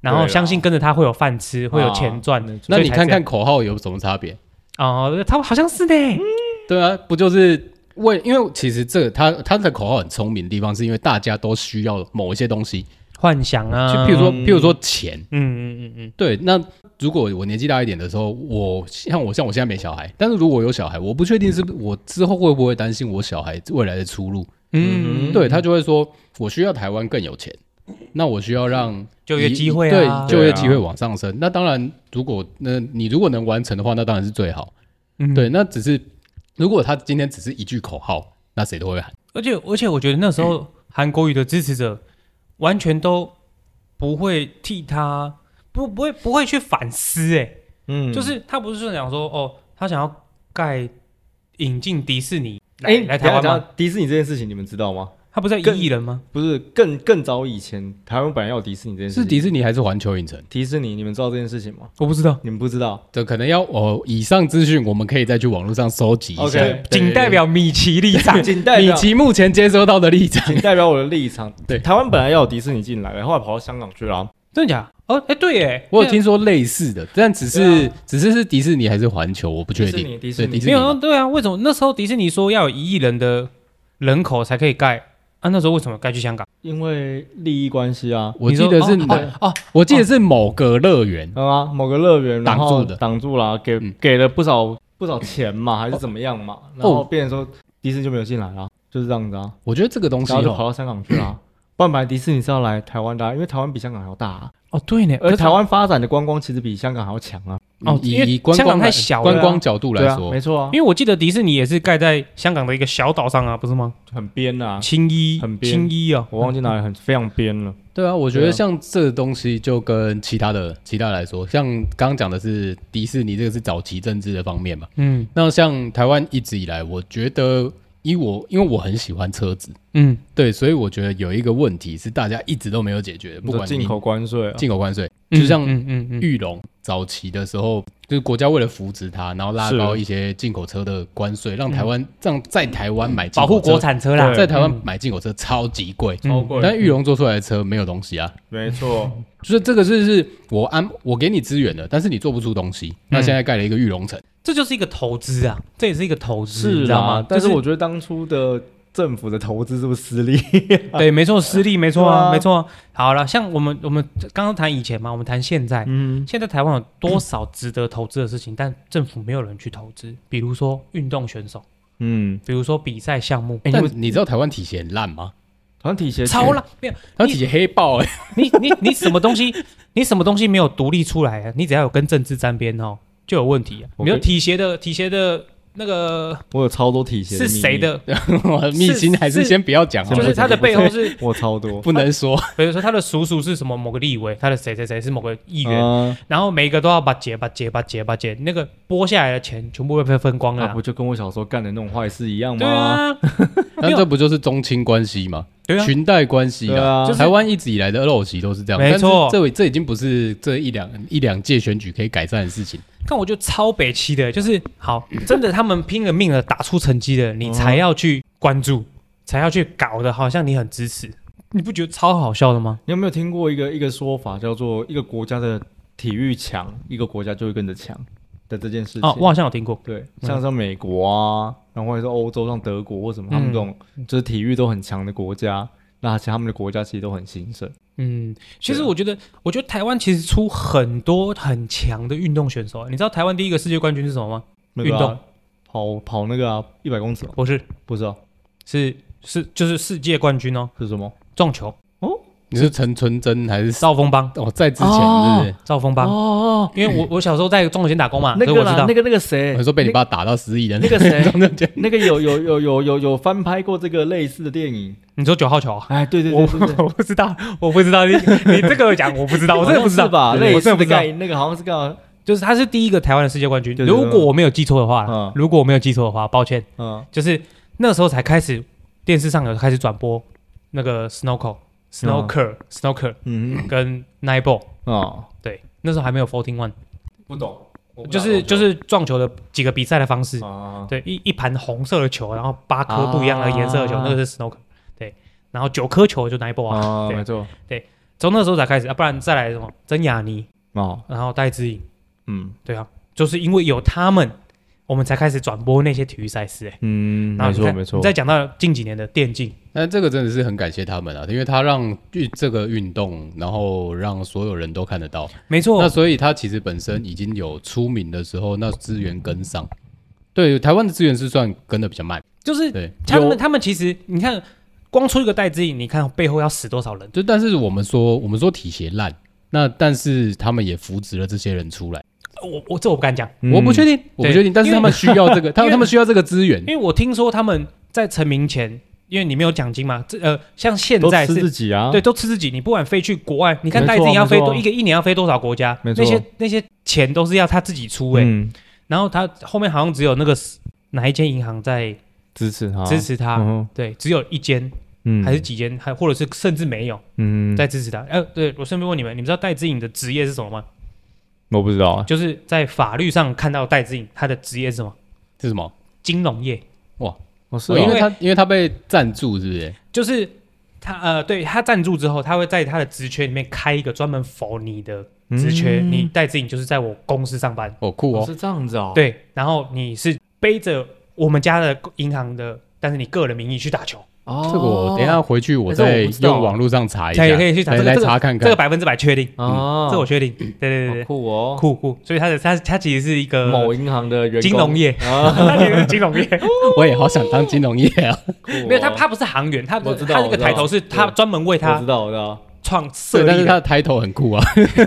S1: 然后相信跟着他会有饭吃，会有钱赚的。
S2: 那你看看口号有什么差别？
S1: 哦，他好像是的，
S2: 对啊，不就是为因为其实这个他他的口号很聪明的地方，是因为大家都需要某一些东西，
S1: 幻想啊，
S2: 就譬如说譬如说钱，
S1: 嗯嗯嗯嗯，
S2: 对，那。如果我年纪大一点的时候，我像我像我现在没小孩，但是如果有小孩，我不确定是我之后会不会担心我小孩未来的出路。嗯，对，他就会说，我需要台湾更有钱，那我需要让
S1: 就业机会
S2: 啊，对，就业机会往上升。那当然，如果那你如果能完成的话，那当然是最好。嗯，对，那只是如果他今天只是一句口号，那谁都会喊。
S1: 而且而且，我觉得那时候韩国瑜的支持者完全都不会替他。不不会不会去反思哎，嗯，就是他不是说讲说哦，他想要盖引进迪士尼来、欸、来台湾吗？
S3: 迪士尼这件事情你们知道吗？
S1: 他不是一亿人吗？
S3: 不是更更早以前台湾本来要迪士尼这件事情，
S2: 是迪士尼还是环球影城？
S3: 迪士尼，你们知道这件事情吗？
S1: 我不知道，
S3: 你们不知道，
S2: 这可能要哦。以上资讯我们可以再去网络上搜集一下。
S3: OK，
S1: 仅代表米奇立场，
S3: 仅代表
S2: 米奇目前接收到的立场，
S3: 仅代表我的立场。对，台湾本来要有迪士尼进来，后来跑到香港去了。
S1: 真的假？哦，哎，对耶，
S2: 我有听说类似的，但只是只是是迪士尼还是环球，我不确定。迪士尼，
S3: 迪士尼，
S1: 没有，对啊，为什么那时候迪士尼说要有一亿人的人口才可以盖啊？那时候为什么该去香港？
S3: 因为利益关系啊。
S2: 我记得是哦，我记得是某个乐园
S3: 啊，某个乐园挡住的，挡住了，给给了不少不少钱嘛，还是怎么样嘛？然后变成说迪士尼就没有进来了，就是这样子啊。
S2: 我觉得这个东西，
S3: 然后就跑到香港去了。不然迪士尼是要来台湾的，因为台湾比香港还要大啊。
S1: 哦，对呢，
S3: 而台湾发展的观光其实比香港还要强啊。
S1: 哦，
S2: 以
S1: 因为
S2: 以观光
S1: 香港太小
S2: 观光角度
S3: 来
S2: 说，
S3: 没错啊。
S1: 因，为我记得迪士尼也是盖在香港的一个小岛上啊，不是吗？
S3: 很边啊，
S1: 青衣，
S3: 很边。
S1: 青衣啊，
S3: 我忘记哪里很非常边了。
S2: 对啊，我
S3: 觉
S2: 得像这个东西就跟其他的其他来说，像刚刚讲的是迪士尼，这个是早期政治的方面嘛。
S1: 嗯。
S2: 那像台湾一直以来，我觉得以我因为我很喜欢车子，
S1: 嗯，
S2: 对，所以我觉得有一个问题是大家一直都没有解决，不管
S3: 进口关税啊，
S2: 进口关税，
S1: 嗯
S2: 就像
S1: 嗯嗯嗯，
S2: 玉龙早期的时候，就是国家为了扶持它，然后拉高一些进口车的关税，让台湾让在台湾买进
S1: 保
S2: 护
S1: 国产车啦，
S2: 在台湾
S1: 嗯。
S2: 买进口车超级贵，
S1: 嗯。
S3: 超贵。
S2: 但玉龙做出来的车没有东西啊，
S3: 没错，
S2: 就是这个是是我安我给你资源的，但是你做不出东西。那现在盖了一个玉龙城，
S1: 这就是一个投资啊，这也是一个投资，
S3: 是
S1: 你知道
S3: 吗？。但是我觉得当初的政府的投资是不是失利？
S1: 对，没错，私利没错啊，没错啊。好了，像我们我们刚刚谈以前嘛，我们谈现在，
S3: 嗯，
S1: 现在台湾有多少值得投资的事情，但政府没有人去投资，比如说运动选手，
S3: 嗯，
S1: 比如说比赛项目，
S3: 哎，你
S2: 但你知道台湾体协很烂吗？
S3: 团体协
S1: 超烂，没有
S2: 台湾体协黑爆哎、
S1: 你你你什么东西，你什么东西没有独立出来啊？你只要有跟政治沾边哦，就有问题啊。
S3: 我跟
S1: 比如体协的体协的那个
S3: 我有超多体协
S1: 是谁？的？
S2: 我秘辛还是先不要讲
S1: 就是他的背后是，
S3: 我超多，
S2: 不能说。
S1: 比如说他的叔叔是什么某个立委，他的谁谁谁是某个议员，
S3: 啊
S1: 然后每一个都要把结把结把结把结，那个拨下来的钱全部会被分光了啊。
S3: 那不就跟我小时候干的那种坏事一样
S1: 对
S3: 吗？
S1: 啊，
S2: 但这不就是中亲关系吗？
S1: 对啊，
S2: 裙带关系啊。台湾一直以来的陋习都是这样，
S1: 没错
S2: 但是这这已经不是这一两一两届选举可以改善的事情。
S1: 但我就超北七的，就是好，真的他们拼了命了打出成绩的，你才要去关注，才要去搞的，好像你很支持，你不觉得超好笑的吗？
S3: 你有没有听过一个一个说法，叫做一个国家的体育强，一个国家就会跟着强的这件事情？
S1: 哦，我好像有听过，
S3: 对，像像美国啊，然后或者是欧洲，像德国或什么，他们这种就是体育都很强的国家，那其实他们的国家其实都很兴盛。
S1: 嗯，其
S3: 实
S1: 我觉得，我觉得台湾其实出很多很强的运动选手啊。你知道台湾第一个世界冠军是什
S3: 么吗？
S1: 运动
S3: 跑跑那个啊，一百公尺哦，
S1: 不是，
S3: 不知道
S1: 是是就是世界冠军哦，
S3: 是什么？
S1: 撞球，
S2: 你是陈纯真还是
S1: 赵峰邦，
S2: 哦？在之前
S3: 哦
S2: 是
S1: 赵峰邦，
S3: 哦，
S1: 因为我我小时候在中间打工嘛，
S3: 那
S1: 所以我知道，
S3: 个啦那个那
S2: 个？
S3: 谁
S2: 我，说被你爸打到失忆的
S3: 那
S2: 个谁
S3: 那个有有有有有有翻拍过这个类似的电影。
S1: 你说九号球啊？
S3: 哎，对对
S1: 我
S3: 对
S1: 我不知道，我不知道，你你这个讲我不知道，我真的不知道
S3: 吧？
S1: 对
S3: 类似
S1: 我真的不知道，
S3: 那个好像是个？
S1: 就是他是第一个台湾的世界冠
S3: 军。
S1: 如果我没有记错的话
S3: 嗯，
S1: 如果我没有记错的话，抱歉，
S3: 嗯，
S1: 就是那时候才开始电视上有开始转播那个 snorkel、snooker、snooker
S3: 嗯。
S1: 跟 nine ball，
S3: 哦，
S1: 对，那时候还没有 fourteen one，
S3: 不懂，
S1: 就是就是撞球的几个比赛的方式。
S3: 啊，
S1: 对，一一盘红色的球，然后八颗不一样的颜色的球，
S3: 啊
S1: 那个是 snooker。对，然后九颗球就 nine ball 啊。没
S3: 错，对
S1: 从那时候才开始啊，不然再来什么曾雅尼，
S3: 哦，
S1: 然后戴资颖，
S3: 嗯。
S1: 对啊，就是因为有他们，我们才开始转播那些体育赛事。哎，
S3: 嗯，没错没
S1: 错，再讲到近几年的电竞，
S2: 那这个真的是很感谢他们啊，因为他让运这个运动，然后让所有人都看得到。
S1: 没错，
S2: 那所以他其实本身已经有出名的时候，那资源跟上。对，台湾的资源是算跟的比较慢。
S1: 就是
S3: 对，
S1: 他们他们其实你看，光出一个代资颖，你看背后要死多少人？
S2: 就但是我们说我们说体协烂，那但是他们也扶植了这些人出来。
S1: 我我这我不敢讲，
S3: 嗯
S2: 我不确定，我不确定，但是他们需要这个，他
S1: 因为
S2: 们他们需要这个资源
S1: 因。为我听说他们在成名前，因为你没有奖金嘛，这呃像现
S3: 都吃
S1: 在是
S3: 自己啊，
S1: 对，都吃自己。你不管飞去国外，你看
S3: 没错
S1: 戴资颖要飞多
S3: 没错
S1: 一个一年要飞多少国家？
S3: 没错
S1: 那些那些钱都是要他自己出哎、
S3: 嗯，
S1: 然后他后面好像只有那个哪一间银行在
S3: 支持他，
S1: 支持他，
S3: 嗯
S1: 对，只有一间
S3: 嗯，
S1: 还是几间，还或者是甚至没有
S3: 嗯，
S1: 在支持他。呃，对我顺便问你们，你们知道戴资颖的职业是什么吗？
S3: 我不知道啊，
S1: 就是在法律上看到戴志颖他的职业是什么？
S2: 是什么？
S1: 金融业，哇
S3: 哦是
S2: 哦因
S3: 哦
S2: 为他因为他被赞助，是不是？
S1: 就是他呃，对他赞助之后，他会在他的职缺里面开一个专门 for 你的职缺，
S3: 嗯
S1: 你戴志颖就是在我公司上班，
S2: 哦，酷哦。
S3: 哦是这样子哦，，
S1: 对，然后你是背着我们家的银行的，但是你个人名义去打球，
S3: 哦。
S2: 这个我等一下回去，我再用网络上查一下，
S1: 可以可以去查
S2: 来查看看。
S1: 这个百分之百确定，
S3: 哦，
S1: 这我确定，对对
S3: 对酷哦，
S1: 酷酷，所以他的他他其实是一个
S3: 某银行的
S1: 金融业，
S3: 啊，
S1: 他其实是金融业，
S2: 我也好想当金融业啊。
S1: 没有他他不是行员，他
S3: 我知道
S1: 他那
S3: 个
S1: 抬头是他专门为他
S3: 我知道我知道，
S1: 创设立，
S2: 但是他的 title 很酷啊，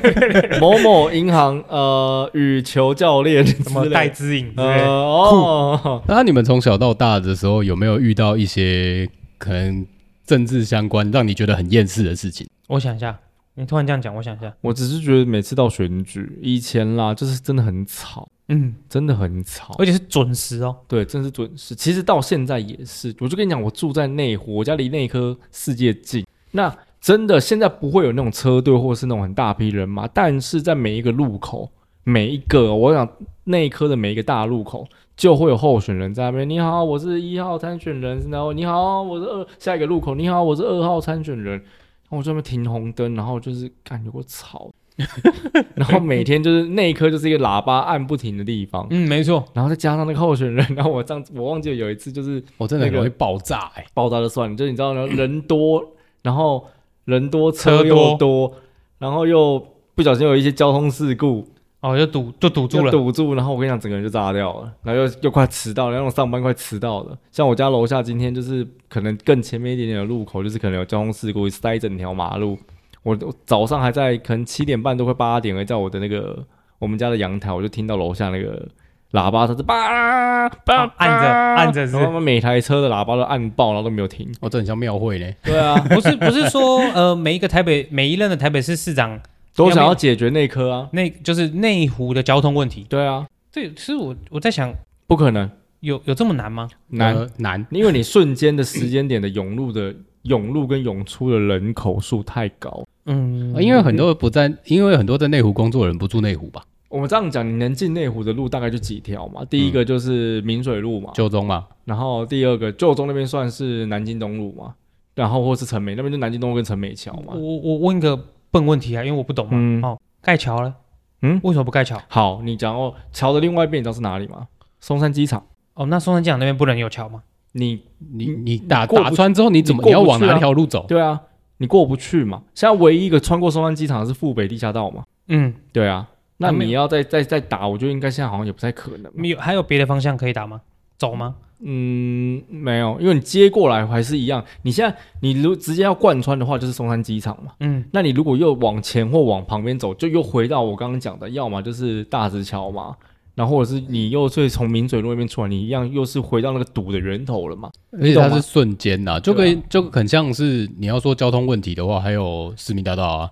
S3: 某某银行呃羽球教练
S1: 什么戴资颖之类的，
S3: 哦，
S2: 那你们从小到大的时候有没有遇到一些可能政治相关让你觉得很厌世的事情？
S1: 我想一下。你突然这样讲，我想一下，
S3: 我只是觉得每次到选举以前啦，就是真的很吵，嗯，真的很吵，
S1: 而且是准时哦。
S3: 对，真是准时。其实到现在也是，我就跟你讲，我住在内湖，我家离内科世界近。那真的现在不会有那种车队或是那种很大批人马，但是在每一个路口，每一个我想内科的每一个大路口，就会有候选人在那边。你好，我是一号参选人。然后你好，我是二下一个路口。你好，我是二号参选人。然后我这边停红灯，然后就是感觉我吵，然后每天就是那一刻就是一个喇叭按不停的地方，
S1: 嗯，没错，
S3: 然后再加上那个候选人，然后我这样子，我忘记了有一次就是
S2: 我真的很容易爆炸，哎，
S3: 爆炸就算了，就是你知道人多，然后人多车又多，然后又不小心有一些交通事故。
S1: 哦，就堵就堵住了，
S3: 堵住，然后我跟你讲，整个人就炸掉了，然后又又快迟到了，然后上班快迟到了。像我家楼下今天就是可能更前面一点点的路口，就是可能有交通事故，塞整条马路。我我早上还在可能七点半都快八点了，在我的那个我们家的阳台，我就听到楼下那个喇叭它是叭叭
S1: 按着按着，
S3: 然后每台车的喇叭都按爆，然后都没有停。
S2: 哦，这很像庙会嘞。
S3: 对啊，
S1: 不是不是说呃每一个台北每一任的台北市市长。
S3: 都想要解决内科啊，
S1: 内就是内湖的交通问题。
S3: 对啊，
S1: 对，其实我我在想，
S3: 不可能
S1: 有有这么难吗？
S3: 难、
S2: 呃、难，
S3: 因为你瞬间的时间点的涌入的 涌入跟涌出的人口数太高。
S1: 嗯，
S2: 因为很多不在，因为很多在内湖工作的人不住内湖吧？
S3: 我们这样讲，你能进内湖的路大概就几条嘛？第一个就是明水路嘛，
S2: 旧中嘛，
S3: 然后第二个旧中那边算是南京东路嘛，然后或是城美那边就南京东路跟城美桥嘛。
S1: 我我问个笨问题啊，因为我不懂嘛。嗯、哦。盖桥了，嗯，为什么不盖桥？
S3: 好，你讲哦，桥的另外一边你知道是哪里吗？松山机场。
S1: 哦，那松山机场那边不能有桥吗？
S3: 你
S2: 你你打打穿之后，你怎么你要往哪条路走？
S3: 对啊，你过不去嘛。现在唯一一个穿过松山机场的是富北地下道嘛。
S1: 嗯，
S3: 对啊。那你要再再再打，我觉得应该现在好像也不太可能。
S1: 没有还有别的方向可以打吗？走吗？
S3: 嗯，没有，因为你接过来还是一样。你现在你如直接要贯穿的话，就是松山机场嘛。嗯，那你如果又往前或往旁边走，就又回到我刚刚讲的，要么就是大直桥嘛，然后或者是你又是从明嘴路那边出来，你一样又是回到那个堵的源头了嘛。
S2: 而且它是瞬间呐，就可以就很像是你要说交通问题的话，还有市民大道啊。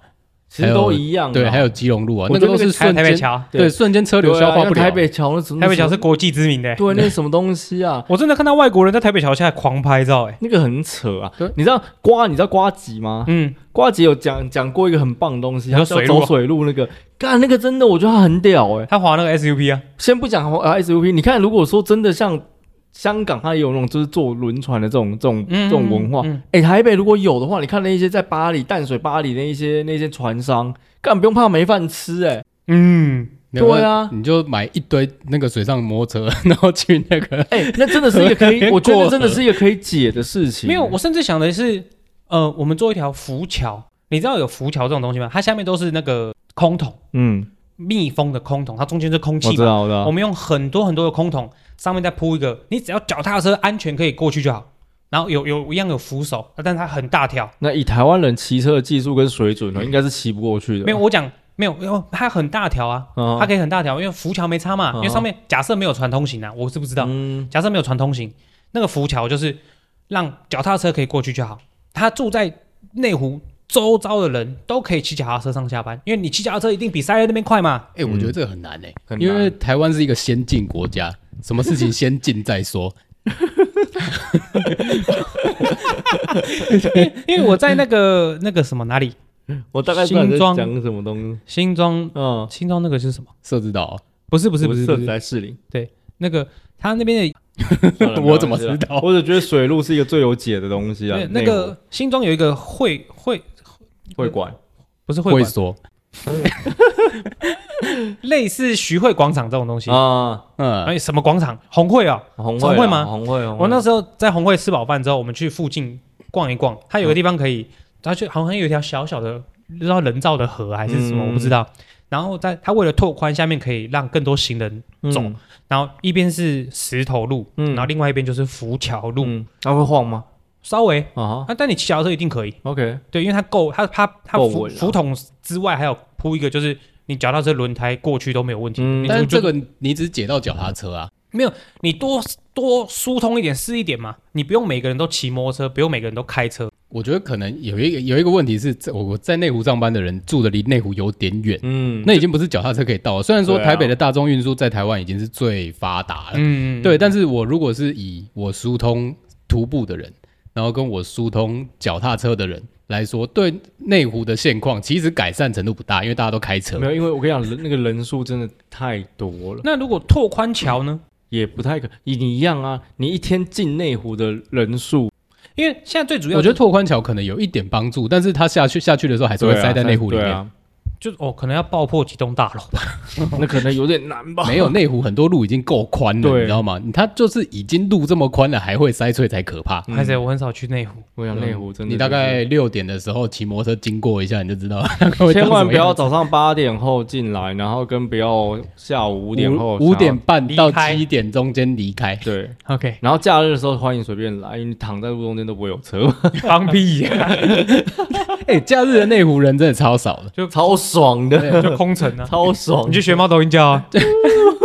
S3: 其实都一样，
S2: 对，还有基隆路啊，
S3: 那
S2: 个都是瞬间，对，瞬间车流消化不了。
S3: 台北桥是
S1: 台北桥是国际知名的，
S3: 对，那是什么东西啊？
S1: 我真的看到外国人在台北桥下狂拍照，哎，
S3: 那个很扯啊！你知道瓜？你知道瓜吉吗？嗯，瓜吉有讲讲过一个很棒的东西，他说走水路那个，干那个真的，我觉得他很屌，哎，
S1: 他滑那个 SUP 啊，
S3: 先不讲滑 SUP，你看，如果说真的像。香港它也有那种就是坐轮船的这种这种、嗯、这种文化，哎、嗯。欸，台北如果有的话，你看那一些在巴黎淡水巴黎那一些那些船商，根本不用怕没饭吃、欸，哎，
S1: 嗯，
S3: 对啊，
S2: 你就买一堆那个水上摩托车，然后去那个，
S3: 哎、欸，那真的是一个可以，我觉得真的是一个可以解的事情。
S1: 没有，我甚至想的是，呃，我们做一条浮桥，你知道有浮桥这种东西吗？它下面都是那个空桶，嗯，密封的空桶，它中间是空气，我
S3: 知道，我知道，
S1: 我们用很多很多的空桶。上面再铺一个，你只要脚踏车安全可以过去就好。然后有有一样有扶手，但是它很大条。
S3: 那以台湾人骑车的技术跟水准呢，应该是骑不过去的。
S1: 没有，我讲没有，因为它很大条啊，哦、它可以很大条，因为浮桥没差嘛。哦、因为上面假设没有船通行啊，我是不知道。嗯、假设没有船通行，那个浮桥就是让脚踏车可以过去就好。他住在内湖。周遭的人都可以骑脚踏车上下班，因为你骑脚踏车一定比塞在那边快嘛。
S2: 哎、欸，我觉得这个很难哎、欸，嗯、因为台湾是一个先进国家，什么事情先进再说。
S1: 因为我在那个那个什么哪里，
S3: 我大概新庄讲什么东西？
S1: 新庄，嗯，新庄那个是什么？
S2: 社子岛？
S1: 不是不是不是，
S3: 社在士林。
S1: 对，那个他那边的。
S2: 我怎么知道？
S3: 我只觉得水路是一个最有解的东西啊。
S1: 那个新庄有一个会会
S3: 会馆，
S1: 不是会馆，类似徐汇广场这种东西啊。嗯，哎，什么广场？红会啊？红会吗？
S3: 红会。
S1: 我那时候在红会吃饱饭之后，我们去附近逛一逛。它有个地方可以，它就好像有一条小小的，不知道人造的河还是什么，我不知道。然后在它为了拓宽，下面可以让更多行人走。然后一边是石头路，嗯，然后另外一边就是浮桥路。
S3: 它会晃吗？
S1: 稍微啊，但你骑脚踏车一定可以。
S3: OK，
S1: 对，因为它够，它它它浮浮筒之外还有铺一个，就是你脚踏车轮胎过去都没有问题。
S2: 嗯，但是这个你只解到脚踏车啊，
S1: 没有，你多多疏通一点是一点嘛，你不用每个人都骑摩托车，不用每个人都开车。
S2: 我觉得可能有一个有一个问题是，我我在内湖上班的人住的离内湖有点远，嗯，那已经不是脚踏车可以到了。虽然说台北的大众运输在台湾已经是最发达了，嗯，对，但是我如果是以我疏通徒步的人，然后跟我疏通脚踏车的人来说，对内湖的现况其实改善程度不大，因为大家都开车。
S3: 没有，因为我跟你讲，那个人数真的太多了。
S1: 那如果拓宽桥呢？
S3: 也不太可，你你一样啊，你一天进内湖的人数。
S1: 因为现在最主要，
S2: 我觉得拓宽桥可能有一点帮助，但是它下去下去的时候还是会塞在内湖里面。
S1: 就哦，可能要爆破几栋大楼吧，
S3: 那可能有点难吧。
S2: 没有内湖很多路已经够宽了，对你知道吗？它就是已经路这么宽了，还会塞车才可怕。
S1: 还是、嗯、我很少去内湖，
S3: 我想内湖真的、
S2: 你大概六点的时候骑摩托车经过一下，你就知道。
S3: 千万不要早上八点后进来，然后跟不要下午五点后
S2: 五点半到七点中间离开。
S3: 对
S1: ，OK。
S3: 然后假日的时候欢迎随便来，你躺在路中间都不会有车。
S1: 放屁呀！
S2: 哎，假日的内湖人真的超少的，
S3: 就超爽的。
S1: 就空城啊，
S3: 超爽！
S1: 你去学猫抖音叫啊，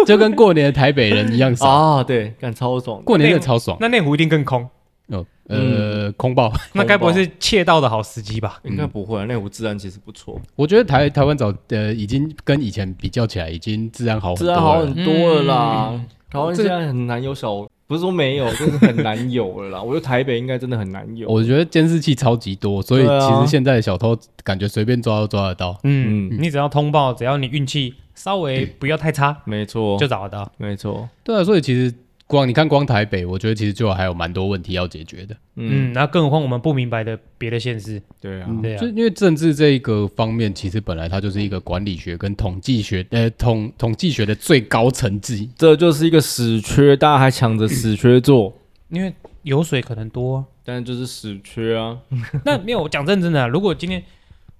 S2: 就跟过年的台北人一样少
S3: 啊！对，干超爽，
S2: 过年真的超爽。
S1: 那内湖一定更空
S2: 哦，呃，空爆。
S1: 那该不会是窃盗的好时机吧？
S3: 应该不会，内湖治安其实不错。
S2: 我觉得台台湾早呃已经跟以前比较起来，已经治安好，
S3: 治安好很多了啦。台湾现在很难有小。不是说没有，就是很难有了啦。我觉得台北应该真的很难有。
S2: 我觉得监视器超级多，所以其实现在的小偷感觉随便抓都抓得到。
S1: 嗯，嗯，你只要通报，只要你运气稍微不要太差，
S3: 没错，
S1: 就找得到。
S3: 没错，
S2: 对啊，所以其实。光你看，光台北，我觉得其实就还有蛮多问题要解决的。
S1: 嗯，那更何况我们不明白的别的县市。
S3: 对啊，
S1: 对啊，
S2: 就因为政治这一个方面，其实本来它就是一个管理学跟统计学，呃，统统计学的最高层次。
S3: 这就是一个死缺，大家还抢着死缺做，
S1: 因为油水可能多，
S3: 但是就是死缺啊。
S1: 那没有讲认真的，如果今天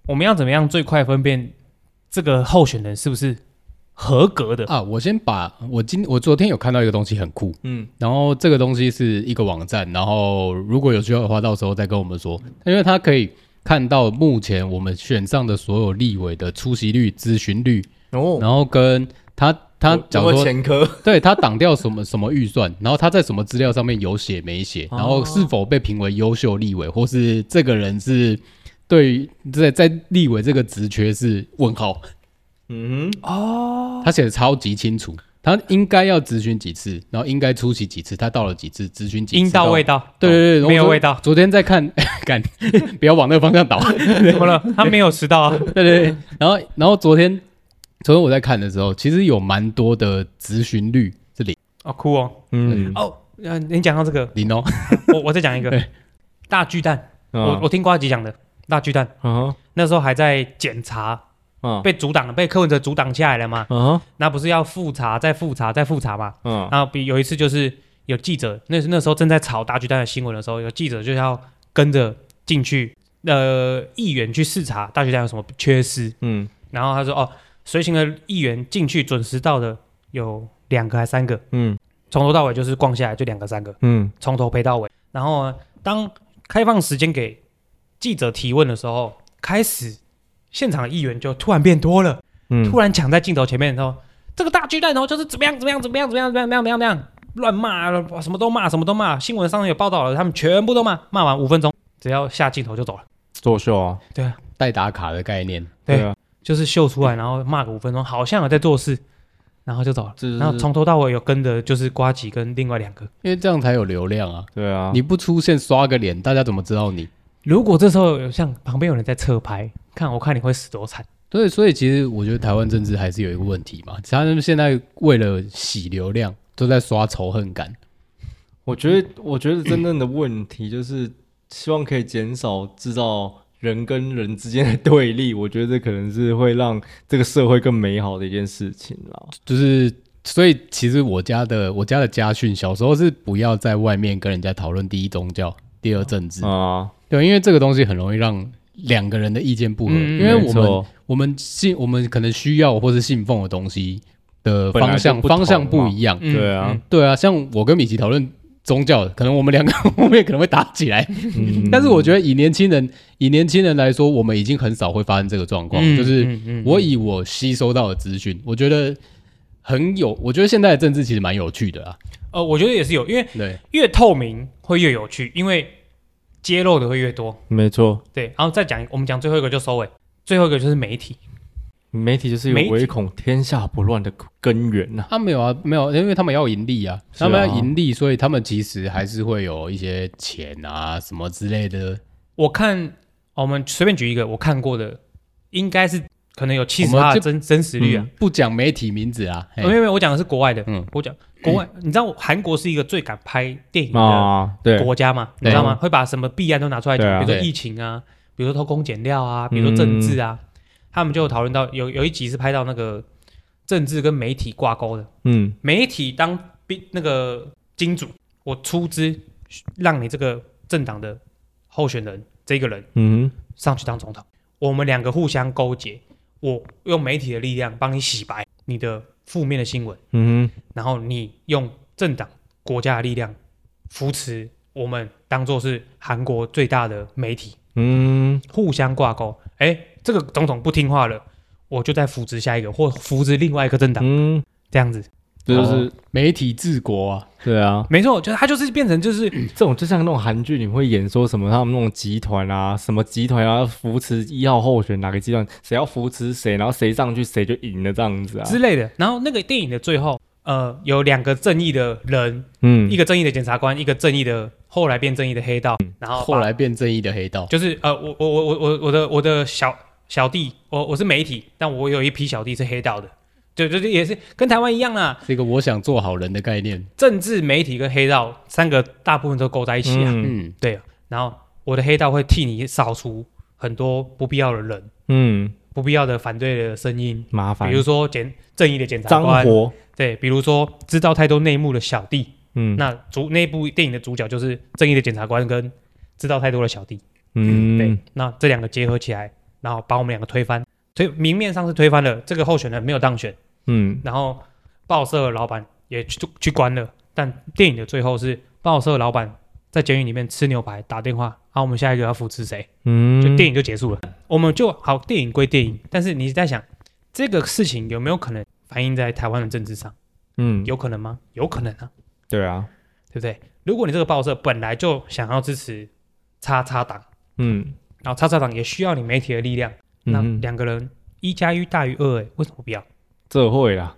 S1: 我们要怎么样最快分辨这个候选人是不是？合格的。
S2: 啊！我先把我今我昨天有看到一个东西很酷，嗯，然后这个东西是一个网站，然后如果有需要的话，到时候再跟我们说，因为它可以看到目前我们选上的所有立委的出席率、咨询率，哦，然后跟他他讲说
S3: 前科，
S2: 对他挡掉什么什么预算，然后他在什么资料上面有写没写，然后是否被评为优秀立委，或是这个人是对在在立委这个职缺是问号。嗯哼。哦，他写的超级清楚，他应该要咨询几次，然后应该出席几次，他到了几次，咨询几次，
S1: 应到未到，
S2: 对对对，
S1: 没有味道。
S2: 昨天在看，干，不要往那个方向倒，
S1: 怎么了？他没有迟到啊？
S2: 对对对，然后然后昨天昨天我在看的时候，其实有蛮多的咨询率是零，
S1: 哦酷哦，嗯。哦，你讲到这个。
S2: 零哦，
S1: 我我再讲一个。大巨蛋，我我听瓜吉讲的大巨蛋，嗯，那时候还在检查。嗯，被阻挡了，被柯文哲阻挡下来了嘛？嗯，那不是要复查，再复查，再复查嘛？嗯，然后比有一次就是有记者，那那时候正在炒大巨蛋的新闻的时候，有记者就要跟着进去，呃，议员去视察大巨蛋有什么缺失。嗯，然后他说，哦，随行的议员进去准时到的有两个还三个。嗯，从头到尾就是逛下来就两个三个。嗯，从头陪到尾。然后当开放时间给记者提问的时候，开始。现场的议员就突然变多了，嗯，突然抢在镜头前面，说这个大巨蛋，然后就是怎么样怎么样怎么样怎么样怎么样怎么样怎么样乱骂，什么都骂，什么都骂。新闻上有报道了，他们全部都骂，骂完五分钟，只要下镜头就走了，
S3: 作秀啊，
S1: 对啊，
S2: 带打卡的概念，
S1: 对啊，就是秀出来，然后骂个五分钟，好像有在做事，然后就走了，然后从头到尾有跟的就是瓜吉跟另外两个，
S2: 因为这样才有流量啊，
S3: 对啊，
S2: 你不出现刷个脸，大家怎么知道你？
S1: 如果这时候有像旁边有人在侧拍，看我看你会死多惨。
S2: 对，所以其实我觉得台湾政治还是有一个问题嘛，他们现在为了洗流量，都在刷仇恨感。
S3: 我觉得，我觉得真正的问题就是希望可以减少制造人跟人之间的对立。我觉得这可能是会让这个社会更美好的一件事情啦。
S2: 就是，所以其实我家的我家的家训，小时候是不要在外面跟人家讨论第一宗教，第二政治啊。对，因为这个东西很容易让两个人的意见不合，嗯、因为我们我们信我们可能需要或是信奉的东西的方向方向不一样。
S3: 对啊，
S2: 对啊，像我跟米奇讨论宗教，可能我们两个 后面可能会打起来。嗯、但是我觉得以年轻人以年轻人来说，我们已经很少会发生这个状况。嗯、就是我以我吸收到的资讯，嗯、我觉得很有。我觉得现在的政治其实蛮有趣的啊。
S1: 呃，我觉得也是有，因为对越透明会越有趣，因为揭露的会越多。
S3: 没错，
S1: 对。然后再讲，我们讲最后一个就收尾，最后一个就是媒体。
S3: 媒体就是有唯恐天下不乱的根源呐、啊。
S2: 他没有啊，没有，因为他们要盈利啊，他们要盈利，所以他们其实还是会有一些钱啊什么之类的。
S1: 我看我们随便举一个我看过的，应该是可能有七十趴的真真实率啊。
S2: 嗯、不讲媒体名字啊，
S1: 没有没有，我讲的是国外的。嗯，我讲国外，嗯、你知道韩国是一个最敢拍电影的国家吗？啊、你知道吗？会把什么弊案都拿出来讲，啊、比如说疫情啊，比如说偷工减料啊，比如说政治啊。嗯。他们就讨论到有有一集是拍到那个政治跟媒体挂钩的，嗯，媒体当那个金主，我出资让你这个政党的候选人这个人，嗯，上去当总统，我们两个互相勾结，我用媒体的力量帮你洗白你的负面的新闻，嗯，然后你用政党国家的力量扶持我们当做是韩国最大的媒体，嗯，互相挂钩，哎。这个总统不听话了，我就再扶植下一个，或扶植另外一个政党，嗯，这样子，
S3: 这就是、哦、
S2: 媒体治国啊，
S3: 对啊，
S1: 没错，就是他就是变成就是、
S3: 嗯、这种，就像那种韩剧，你会演说什么，他们那种集团啊，什么集团啊扶持一号候选哪个集团，谁要扶持谁，然后谁上去谁就赢了这样子啊。
S1: 之类的。然后那个电影的最后，呃，有两个正义的人，嗯，一个正义的检察官，一个正义的后来变正义的黑道，嗯、然后
S2: 后来变正义的黑道，
S1: 就是呃，我我我我我我的我的小。小弟，我我是媒体，但我有一批小弟是黑道的，对对对，也是跟台湾一样啦。
S2: 这个我想做好人的概念，
S1: 政治、媒体跟黑道三个大部分都勾在一起啊。嗯，对。然后我的黑道会替你扫除很多不必要的人，嗯，不必要的反对的声音，
S3: 麻烦。
S1: 比如说检正义的检察官，活对，比如说知道太多内幕的小弟，嗯，那主那部电影的主角就是正义的检察官跟知道太多的小弟，嗯，对。那这两个结合起来。然后把我们两个推翻，所以明面上是推翻了这个候选人没有当选，嗯，然后报社老板也去去关了，但电影的最后是报社老板在监狱里面吃牛排打电话，然后我们下一个要扶持谁？嗯，就电影就结束了，我们就好，电影归电影，但是你在想这个事情有没有可能反映在台湾的政治上？嗯，有可能吗？有可能啊，
S3: 对啊，
S1: 对不对？如果你这个报社本来就想要支持叉叉党，嗯。然后，叉叉党也需要你媒体的力量。嗯、那两个人一加一大于二，哎，为什么不要？
S3: 这会啦，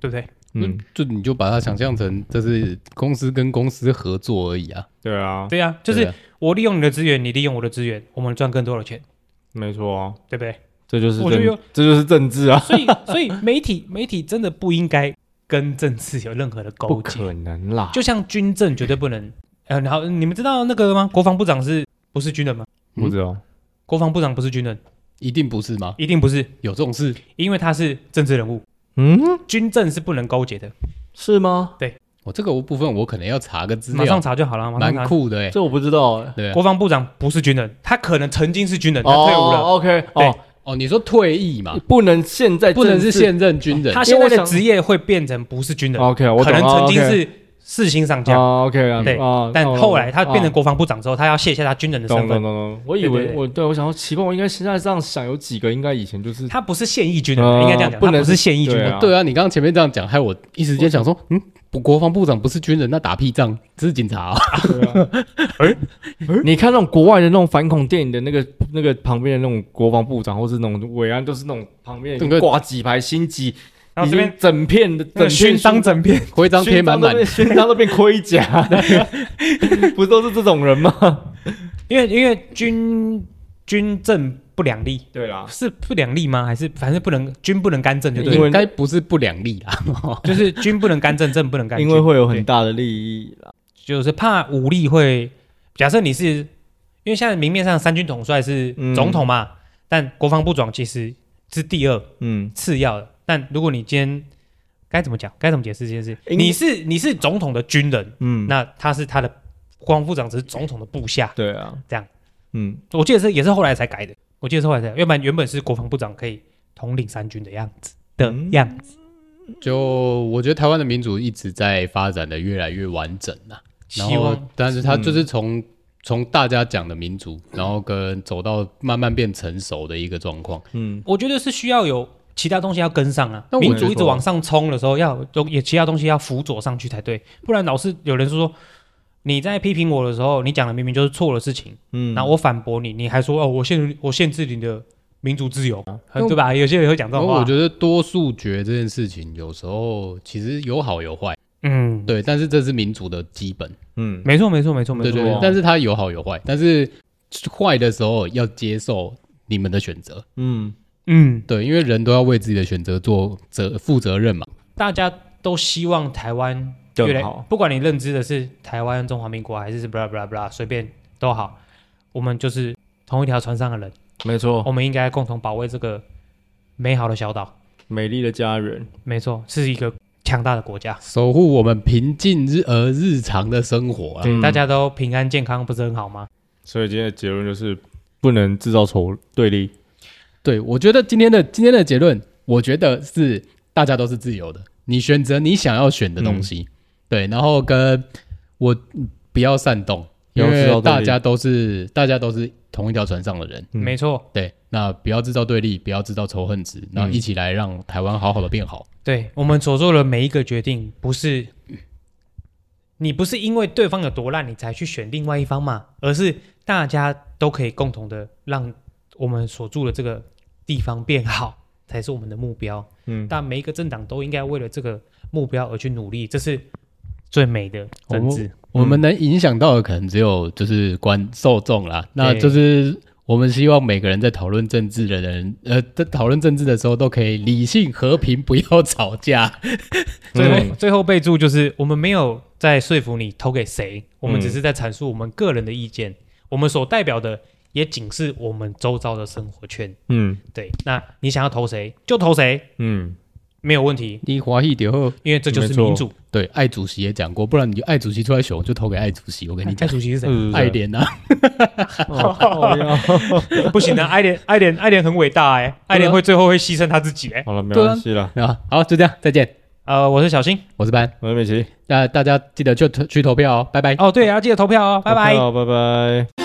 S1: 对不对？
S2: 嗯，就你就把它想象成这是公司跟公司合作而已啊。
S3: 对啊，
S1: 对啊，就是我利用你的资源，你利用我的资源，我们赚更多的钱。
S3: 没错啊，
S1: 对不对？
S3: 这就是我觉得这就是政治啊。
S1: 所以，所以媒体媒体真的不应该跟政治有任何的勾结。
S3: 不可能啦。
S1: 就像军政绝对不能。呃，然后你们知道那个吗？国防部长是不是军人吗？
S3: 不知道，嗯，
S1: 国防部长不是军人，
S2: 一定不是吗？
S1: 一定不是，
S2: 有这种事，
S1: 因为他是政治人物。嗯，军政是不能勾结的，
S3: 是吗？
S1: 对，
S2: 我这个部分我可能要查个资料，
S1: 马上查就好了。
S2: 蛮酷的哎，
S3: 这我不知道哎。
S1: 对，国防部长不是军人，他可能曾经是军人，他退伍了。
S3: OK，
S2: 哦哦，你说退役嘛？
S3: 不能现在
S2: 不能是现任军人，
S1: 他现在的职业会变成不是军人。
S3: OK，我
S1: 可能曾经是。四星上将
S3: ，OK 啊，
S1: 对，但后来他变成国防部长之后，他要卸下他军人的身份。
S3: 我以为我对我想说奇怪，我应该现在这样想，有几个应该以前就是
S1: 他不是现役军人，应该这样讲，不能是现役军人。
S2: 对啊，你刚刚前面这样讲，害我一时间想说，嗯，国防部长不是军人，那打屁仗，只是警察。
S3: 哎，你看那种国外的那种反恐电影的那个那个旁边的那种国防部长，或是那种伟安，都是那种旁边挂几排星级。然后这边整片的整
S1: 勋章，整片。
S2: 徽章贴满满，
S3: 勋章都变盔甲，不都是这种人吗？
S1: 因为因为军军政不两立，
S3: 对啦，
S1: 是不两立吗？还是反正不能军不能干政，就对，
S2: 应该不是不两立啦，
S1: 就是军不能干政，政不能干，
S3: 因为会有很大的利益啦，
S1: 就是怕武力会。假设你是因为现在明面上三军统帅是总统嘛，但国防部长其实是第二，嗯，次要的。但如果你今天该怎么讲，该怎么解释这件事？你是你是总统的军人，嗯，那他是他的国防部长，只是总统的部下，
S3: 对啊，
S1: 这样，嗯，我记得是也是后来才改的，我记得是后来才改，要不然原本是国防部长可以统领三军的样子的样子。
S2: 就我觉得台湾的民主一直在发展的越来越完整呐，希望，但是他就是从从、嗯、大家讲的民主，然后跟走到慢慢变成熟的一个状况。
S1: 嗯，我觉得是需要有其他东西要跟上啊。民主一直往上冲的时候，要有也其他东西要辅佐上去才对，不然老是有人说说你在批评我的时候，你讲的明明就是错的事情，嗯，然后我反驳你，你还说哦，我限我限制你的民主自由，对吧？有些人会讲这种话。
S2: 我觉得多数决这件事情有时候其实有好有坏。嗯，对，但是这是民主的基本。嗯，
S1: 没错，没错，没错，没错。对对，
S2: 但是它有好有坏，但是坏的时候要接受你们的选择。嗯嗯，对，因为人都要为自己的选择做责负责任嘛。
S1: 大家都希望台湾越好，不管你认知的是台湾、中华民国还是不啦不啦不啦，随便都好，我们就是同一条船上的人。
S3: 没错，
S1: 我们应该共同保卫这个美好的小岛，
S3: 美丽的家园。
S1: 没错，是一个。强大的国家，
S2: 守护我们平静日而日常的生活啊！
S1: 对，大家都平安健康，不是很好吗？
S3: 所以今天的结论就是不能制造仇对立。
S2: 对，我觉得今天的今天的结论，我觉得是大家都是自由的，你选择你想要选的东西。嗯、对，然后跟我不要煽动，因为大家都是大家都是同一条船上的人。
S1: 嗯、没错，
S2: 对，那不要制造对立，不要制造仇恨值，然后一起来让台湾好好的变好。
S1: 对，我们所做的每一个决定，不是你不是因为对方有多烂，你才去选另外一方嘛，而是大家都可以共同的让我们所住的这个地方变好，才是我们的目标。嗯，但每一个政党都应该为了这个目标而去努力，这是最美的政治。
S2: 我们能影响到的可能只有就是观受众啦，那就是。我们希望每个人在讨论政治的人，呃，在讨论政治的时候都可以理性和平，不要吵架。
S1: 最后，最后备注就是，我们没有在说服你投给谁，我们只是在阐述我们个人的意见。嗯、我们所代表的也仅是我们周遭的生活圈。嗯，对。那你想要投谁就投谁。嗯。没有问题，
S2: 你华裔点后，
S1: 因为这就是民主。
S2: 对，艾主席也讲过，不然你就艾主席出来选，我就投给艾主席。我跟你讲，
S1: 艾主席是谁？
S2: 爱莲 呐。
S1: 不行的，爱莲，爱莲，爱莲很伟大哎，爱莲会最后会牺牲他自己哎。
S3: 好了，没关系了。
S2: 啊，好，就这样，再见。
S1: 呃，我是小新，
S2: 我是班，
S3: 我是美琪。
S2: 那大家记得去去投票哦，拜拜。
S1: 哦，对，要记得投票哦，拜拜，
S3: 好，拜拜。